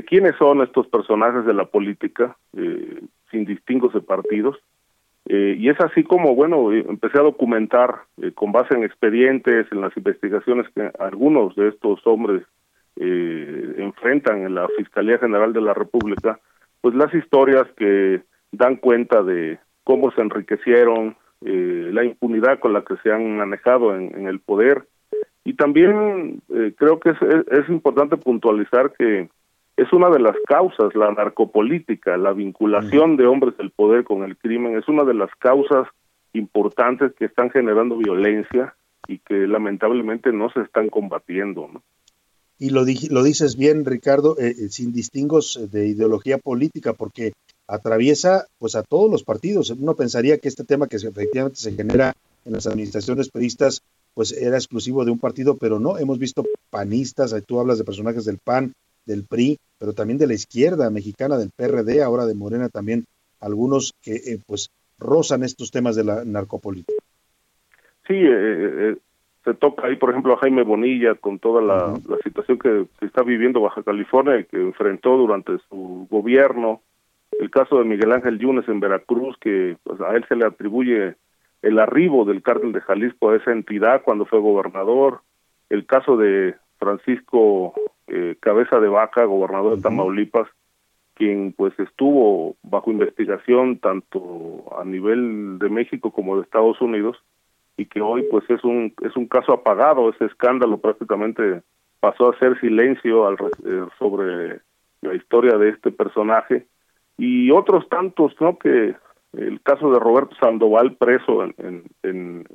quiénes son estos personajes de la política, eh, sin distingos de partidos. Eh, y es así como, bueno, eh, empecé a documentar eh, con base en expedientes, en las investigaciones que algunos de estos hombres enfrentan en la Fiscalía General de la República, pues las historias que dan cuenta de cómo se enriquecieron, la impunidad con la que se han manejado en el poder. Y también eh, creo que es, es, es importante puntualizar que es una de las causas, la narcopolítica, la vinculación de hombres del poder con el crimen, es una de las causas importantes que están generando violencia y que lamentablemente no se están combatiendo. ¿no? Y lo, di- lo dices bien, Ricardo, eh, eh, sin distingos eh, de ideología política, porque atraviesa pues a todos los partidos. Uno pensaría que este tema que se- efectivamente se genera en las administraciones peristas pues era exclusivo de un partido, pero no, hemos visto panistas, ahí tú hablas de personajes del PAN, del PRI, pero también de la izquierda mexicana, del PRD, ahora de Morena también, algunos que eh, pues rozan estos temas de la narcopolítica. Sí, eh, eh, se toca ahí, por ejemplo, a Jaime Bonilla con toda la, la situación que, que está viviendo Baja California y que enfrentó durante su gobierno. El caso de Miguel Ángel Yunes en Veracruz, que pues, a él se le atribuye el arribo del cártel de Jalisco a esa entidad cuando fue gobernador. El caso de Francisco eh, Cabeza de Vaca, gobernador de Tamaulipas, quien pues estuvo bajo investigación tanto a nivel de México como de Estados Unidos y que hoy pues es un es un caso apagado. Ese escándalo prácticamente pasó a ser silencio al, eh, sobre la historia de este personaje. Y otros tantos no que el caso de Roberto Sandoval preso en en, en,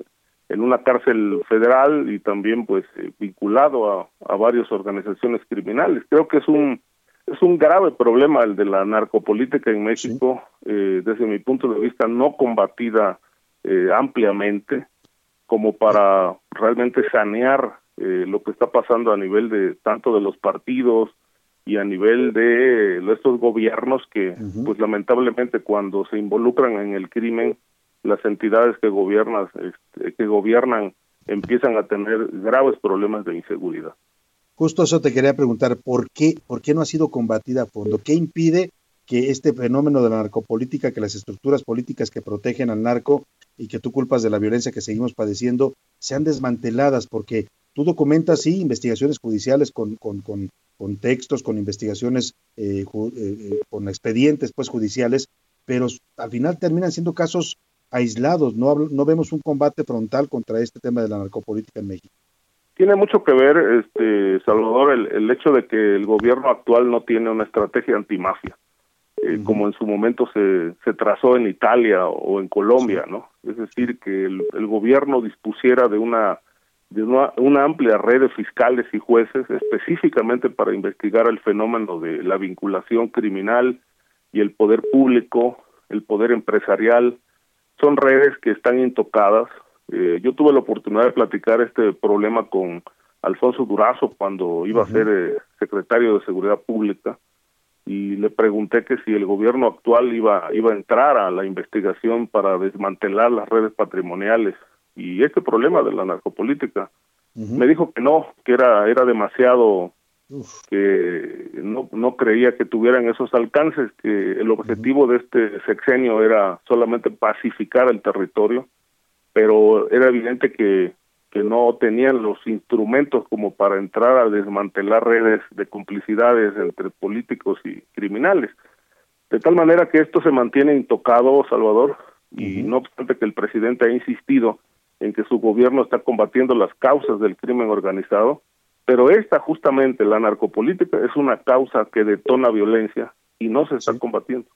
en una cárcel federal y también pues eh, vinculado a, a varias organizaciones criminales. Creo que es un es un grave problema el de la narcopolítica en México eh, desde mi punto de vista no combatida eh, ampliamente como para realmente sanear eh, lo que está pasando a nivel de tanto de los partidos y a nivel de estos gobiernos que pues lamentablemente cuando se involucran en el crimen las entidades que gobiernan este, que gobiernan empiezan a tener graves problemas de inseguridad Justo eso te quería preguntar, ¿por qué, ¿por qué no ha sido combatida a fondo? ¿Qué impide que este fenómeno de la narcopolítica, que las estructuras políticas que protegen al narco y que tú culpas de la violencia que seguimos padeciendo, sean desmanteladas? Porque tú documentas, sí, investigaciones judiciales con, con, con, con textos, con investigaciones, eh, ju- eh, eh, con expedientes pues judiciales, pero al final terminan siendo casos aislados, no, hablo- no vemos un combate frontal contra este tema de la narcopolítica en México. Tiene mucho que ver, este Salvador, el, el hecho de que el gobierno actual no tiene una estrategia antimafia, eh, como en su momento se, se trazó en Italia o en Colombia, ¿no? Es decir, que el, el gobierno dispusiera de una de una, una amplia red de fiscales y jueces específicamente para investigar el fenómeno de la vinculación criminal y el poder público, el poder empresarial, son redes que están intocadas. Eh, yo tuve la oportunidad de platicar este problema con Alfonso Durazo cuando iba a ser eh, secretario de Seguridad Pública y le pregunté que si el gobierno actual iba iba a entrar a la investigación para desmantelar las redes patrimoniales y este problema de la narcopolítica. Me dijo que no que era era demasiado que no no creía que tuvieran esos alcances que el objetivo de este sexenio era solamente pacificar el territorio pero era evidente que que no tenían los instrumentos como para entrar a desmantelar redes de complicidades entre políticos y criminales. De tal manera que esto se mantiene intocado, Salvador, y no obstante que el presidente ha insistido en que su gobierno está combatiendo las causas del crimen organizado, pero esta justamente, la narcopolítica, es una causa que detona violencia y no se está combatiendo.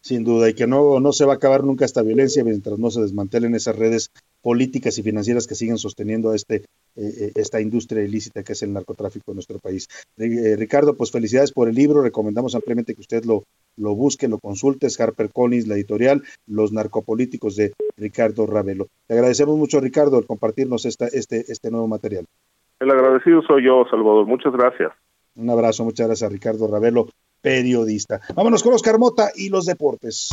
Sin duda, y que no, no se va a acabar nunca esta violencia mientras no se desmantelen esas redes políticas y financieras que siguen sosteniendo a este, eh, eh, esta industria ilícita que es el narcotráfico en nuestro país. Eh, Ricardo, pues felicidades por el libro, recomendamos ampliamente que usted lo, lo busque, lo consulte, es Harper Collins, la editorial, Los narcopolíticos de Ricardo Ravelo. Te agradecemos mucho, Ricardo, el compartirnos esta, este, este nuevo material. El agradecido soy yo, Salvador. Muchas gracias. Un abrazo, muchas gracias a Ricardo Ravelo, periodista. Vámonos con Oscar Mota y los deportes.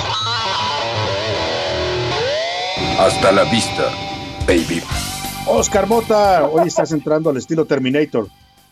Hasta la vista, baby. Oscar Mota, hoy estás entrando al estilo Terminator.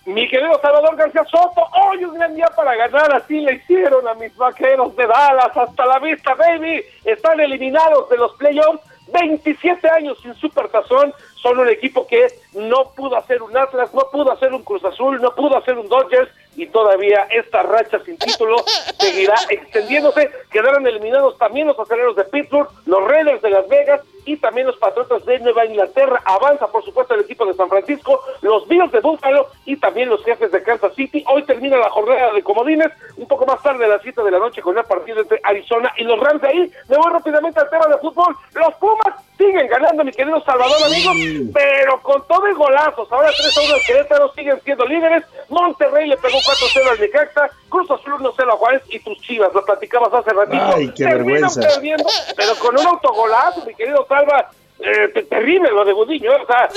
Mi querido Salvador García Soto, hoy un gran día para ganar, así le hicieron a mis vaqueros de Dallas, hasta la vista, baby, están eliminados de los playoffs, 27 años sin supertazón, son un equipo que no pudo hacer un Atlas, no pudo hacer un Cruz Azul, no pudo hacer un Dodgers, y todavía esta racha sin título seguirá extendiéndose, quedaron eliminados también los aceleros de Pittsburgh, los Raiders de Las Vegas, y también los Patriotas de Nueva Inglaterra. Avanza, por supuesto, el equipo de San Francisco, los Bills de Buffalo y también los jefes de Kansas City. Hoy termina la jornada de comodines, un poco más tarde a las 7 de la noche con el partido entre Arizona y los Rams de ahí. Me voy rápidamente al tema de fútbol. Los Pumas siguen ganando, mi querido Salvador, amigos, pero con todo y golazos. Ahora 3 a 1 al Querétaro siguen siendo líderes. Monterrey le pegó 4-0 al Necaxa, Cruz Azul 1-0 a Juárez y tus Chivas, lo platicabas hace ratito. Ay, qué terminan vergüenza. perdiendo, pero con un autogolazo, mi querido Salva. Eh, te- terrible lo de Gudiño, o sea,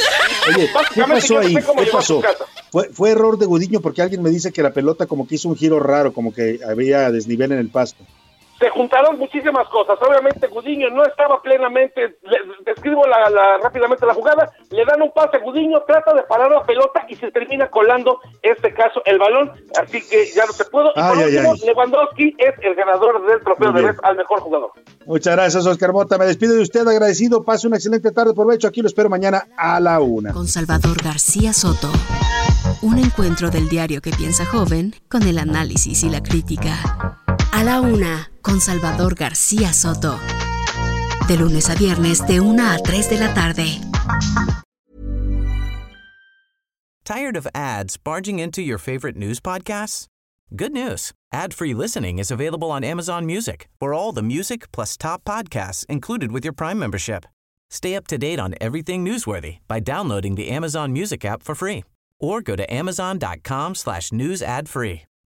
Oye, ¿qué pasó yo no ahí? sé ¿Qué pasó? Fue, fue error de Gudiño porque alguien me dice que la pelota como que hizo un giro raro, como que había desnivel en el pasto. Se juntaron muchísimas cosas. Obviamente Gudiño no estaba plenamente, le- describo la, la- rápidamente la jugada, le dan un pase a Gudiño, trata de parar la pelota y se termina colando, este caso, el balón, así que ya no se pudo. Y por Ay, último, ay. Lewandowski es el ganador del trofeo de vez al mejor jugador. Muchas gracias, Oscar Mota. Me despido de usted agradecido. Pase una excelente tarde. Provecho. Aquí lo espero mañana a la una. Con Salvador García Soto. Un encuentro del diario que piensa joven con el análisis y la crítica. A la una, con Salvador García Soto. De lunes a viernes, de 1 a 3 de la tarde. Tired of ads barging into your favorite news podcasts? Good news. Ad-free listening is available on Amazon Music for all the music plus top podcasts included with your Prime membership. Stay up to date on everything newsworthy by downloading the Amazon Music app for free or go to amazon.com slash news ad free.